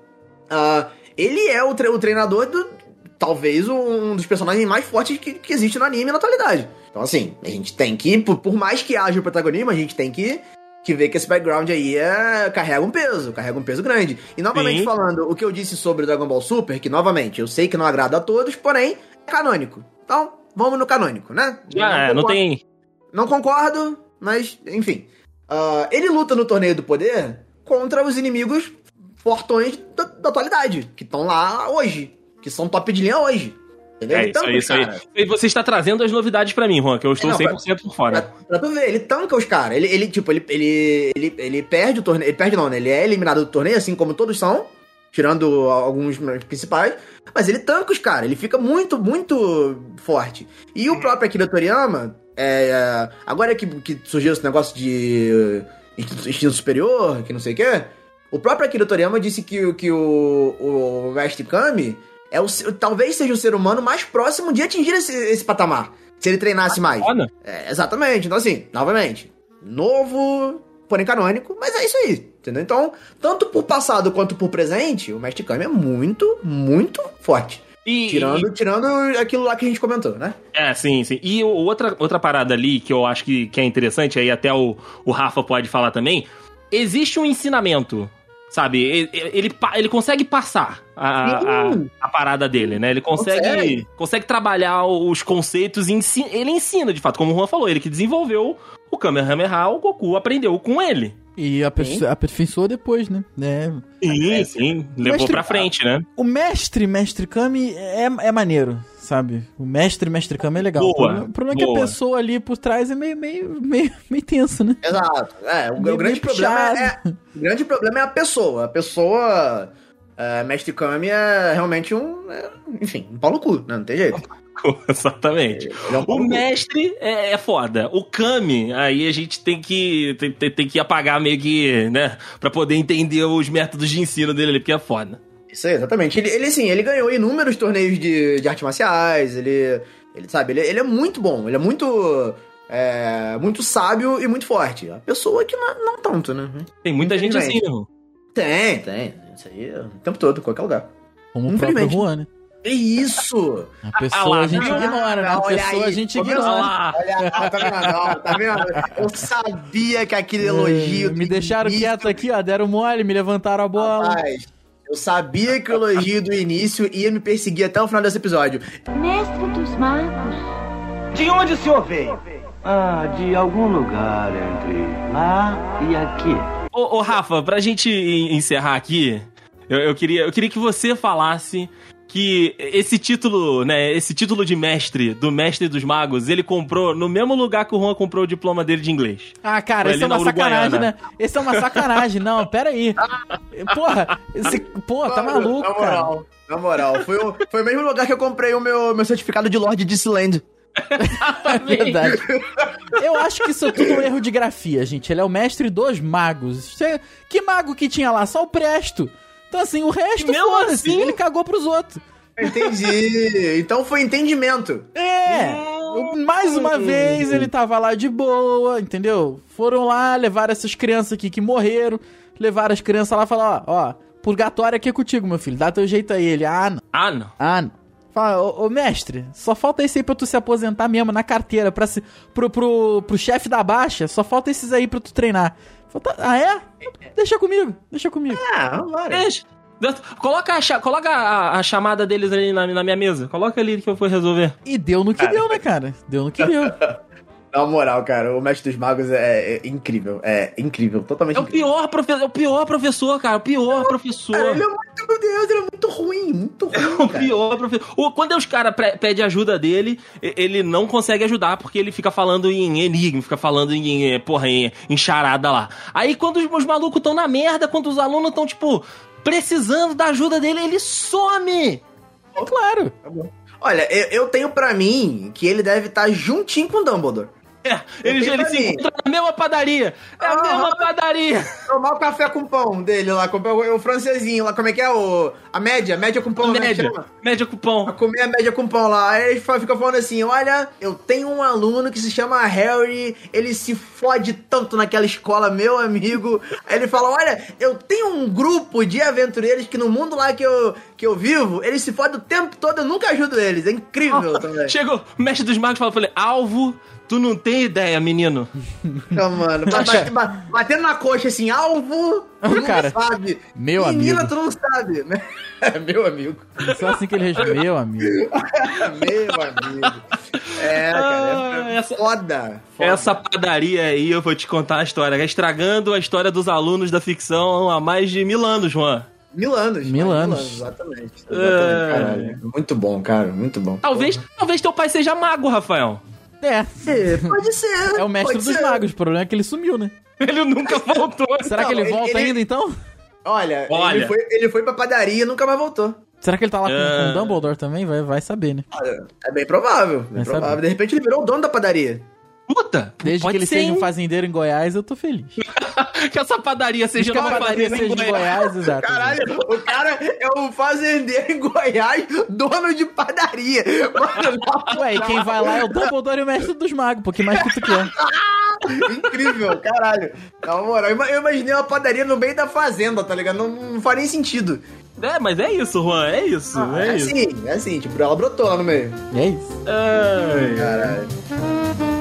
ah, ele é o, tre- o treinador do. Talvez um dos personagens mais fortes que, que existe no anime na atualidade. Então, assim, a gente tem que, por, por mais que haja o protagonismo, a gente tem que, que ver que esse background aí é, carrega um peso, carrega um peso grande. E novamente Sim. falando, o que eu disse sobre o Dragon Ball Super, que novamente, eu sei que não agrada a todos, porém, é canônico. Então, vamos no canônico, né? Ah, é, não concordo- tem. não concordo, mas enfim. Ah, ele luta no torneio do poder contra os inimigos fortões da, da atualidade, que estão lá hoje, que são top de linha hoje. Entendeu? É Ele isso tanca aí, os isso aí. caras. E você está trazendo as novidades pra mim, Juan, que eu estou Não, 100% por Pra, fora. pra tu ver, ele tanca os caras. Ele, ele, tipo, ele, ele, ele, ele perde o torneio. Ele perde não, né? Ele é eliminado do torneio, assim como todos são. Tirando alguns principais. Mas ele tanca os caras. Ele fica muito, muito forte. E o próprio Akira Toriyama, é, é, agora que, que surgiu esse negócio de instinto, superior, que não sei o quê, o próprio Akira Toriyama disse que, o- que o, o Mestre Kami é o, talvez seja o ser humano mais próximo de atingir esse, esse patamar. Se ele treinasse mais. É, exatamente. Então, assim, novamente, novo, porém canônico, mas é isso aí, entendeu? Então, tanto por passado quanto por presente, o Mestre Kami é muito, muito forte. E, Tirando, tirando aquilo lá que a gente comentou, né? É, sim, sim. E outra, outra parada ali que eu acho que, que é interessante, aí até o, o Rafa pode falar também. Existe um ensinamento, sabe? Ele, ele, consegue passar a, a, a parada dele, né? Ele consegue, consegue. Consegue. trabalhar os conceitos e ensi- ele ensina, de fato, como o Juan falou, ele que desenvolveu o Kamehameha, o Goku aprendeu com ele. E aperfei- aperfeiçoou depois, né? É. Sim, sim. Levou Mestre- pra frente, né? O mestre, mestre Kami, é, é maneiro, sabe? O mestre, mestre Kami é legal. Boa, o problema, o problema é que a pessoa ali por trás é meio, meio, meio, meio tenso, né? Exato. É, o, Meio- o grande problema é, puxado. o grande problema é a pessoa. A pessoa. é, Mestre Kami é realmente um. é, enfim, um pau no cu, né? Não tem jeito. Exatamente. É um O mestre é, é foda. O Kami, aí a gente tem que, tem, tem- tem que apagar meio que, né? Pra poder entender os métodos de ensino dele ali, porque é foda. Isso aí, exatamente. Ele, ele assim, ele ganhou inúmeros torneios de, de artes marciais, ele. Ele sabe, ele, ele é muito bom, ele é muito. é, muito sábio e muito forte. A pessoa que não, não tanto, né? Tem muita gente assim, irmão. Tem, tem. Isso aí é o tempo todo, em qualquer lugar. Como o próprio. Juan, né? É isso! A pessoa Ah lá, a gente ignora, né? A Olha pessoa a aí, gente tá vendo? ignora. lá. Olha, tá vendo? Não, tá vendo? Eu sabia que aquele elogio. É, me deixaram quieto aqui, ó. Deram mole, me levantaram a bola. Rapaz, Eu sabia que o elogio do início ia me perseguir até o final desse episódio. Mestre dos magos. De onde o senhor veio? Ah, de algum lugar entre lá e aqui. Ô, ô, Rafa, pra gente en- encerrar aqui, eu, eu queria, eu queria que você falasse que esse título, né, esse título de mestre, do mestre dos magos, ele comprou no mesmo lugar que o Juan comprou o diploma dele de inglês. Ah, cara, isso é uma na sacanagem, né? Isso é uma sacanagem. Não, pera aí. Porra, esse, pô, tá maluco, na cara. moral, Na moral, foi o, foi o mesmo lugar que eu comprei o meu, meu certificado de Lord Disneyland. É verdade. Eu acho que isso é tudo um erro de grafia, gente. Ele é o mestre dos magos. Que mago que tinha lá? Só o Presto. Então, assim, o resto, mesmo foda-se. assim- Ele cagou pros outros. Entendi. então foi entendimento. É. Mais uma vez ele tava lá de boa, entendeu? Foram lá, levaram essas crianças aqui que morreram, levaram as crianças lá e falaram, ó, ó, purgatório aqui é contigo, meu filho, dá teu jeito aí. Ele, ah, não, Ah, não. ah, não. Fala, ô, ô, mestre, só falta esse aí pra tu se aposentar mesmo na carteira, pra se, pro, pro, pro chefe da baixa, só falta esses aí pra tu treinar. Falta, ah, é? Deixa comigo, deixa comigo. Ah, vambora. Deixa. Coloca, a, coloca a, a chamada deles ali na, na minha mesa. Coloca ali que eu vou resolver. E deu no que deu, né, cara? Deu no que deu. Na moral, cara, o Mestre dos Magos é, é incrível. É incrível, totalmente É o incrível. pior professor, é o pior professor, cara. O pior professor. Cara, ele é muito, meu Deus, ele é muito ruim, muito ruim, O cara. pior professor. O- Quando os caras pedem ajuda dele, ele não consegue ajudar porque ele fica falando em enigma, fica falando em, porra, em, em charada lá. Aí quando os, os malucos estão na merda, quando os alunos estão, tipo, precisando da ajuda dele, ele some! claro. Olha, eu, eu tenho pra mim que ele deve estar juntinho com o Dumbledore. É, ele, tenho ele pra se encontra na mesma padaria. É a Ah. mesma padaria. Tomar o café com pão dele lá, comprar o, o francesinho lá, como é que é? O, a média, média com pão, né, que média. chama? Média Pra cupom. comer a média com pão lá. Aí ele fica falando assim: Olha, eu tenho um aluno que se chama Harry, ele se fode tanto naquela escola, meu amigo. Aí ele fala: Olha, eu tenho um grupo de aventureiros que no mundo lá que eu, que eu vivo, eles se fodem o tempo todo, eu nunca ajudo eles. É incrível também. Chegou, o mestre dos magos fala pra ele, alvo, tu não tem ideia, menino. Então, mano, ba- bate- ba- batendo na coxa assim, alvo, tu não Cara, sabe. meu Menina, amigo. tu não sabe, né? meu amigo. Só assim que ele respondeu, meu amigo. meu amigo. É, cara, Ah, é essa- foda. foda. Essa padaria aí, eu vou te contar a história. Estragando a história dos alunos da ficção há mais de mil anos, Juan. Mil anos. Mil anos. Exatamente. É. exatamente caralho. Muito bom, cara. Muito bom. Talvez, talvez teu pai seja mago, Rafael. É, É, pode ser. é o mestre dos ser. magos. O problema é que ele sumiu, né? Ele nunca voltou. Será que Não, ele ele- volta ele- ainda, então? Olha, Olha. Ele, foi, ele foi pra padaria e nunca mais voltou. Será que ele tá lá com, É. com o Dumbledore também? Vai, vai saber, né? É bem provável. Bem provável. De repente ele virou o dono da padaria. Puta! Desde pode que ele ser, seja um fazendeiro em Goiás, eu tô feliz. Que essa padaria seja Que a numa padaria fazenda em seja de Goiás. Goiás, exato. Caralho, o cara é um fazendeiro em Goiás, dono de padaria. Mano, Ué, e quem vai lá é o Dumbledore e o mestre dos magos, porque mais que tu quer. Incrível, caralho. Na moral, eu ima- eu imaginei uma padaria no meio da fazenda, tá ligado? Não, não faz nem sentido. É, mas é isso, Juan, é isso, é, é isso. assim, é assim, tipo, ela brotou lá no meio. É isso. Ai. Caralho.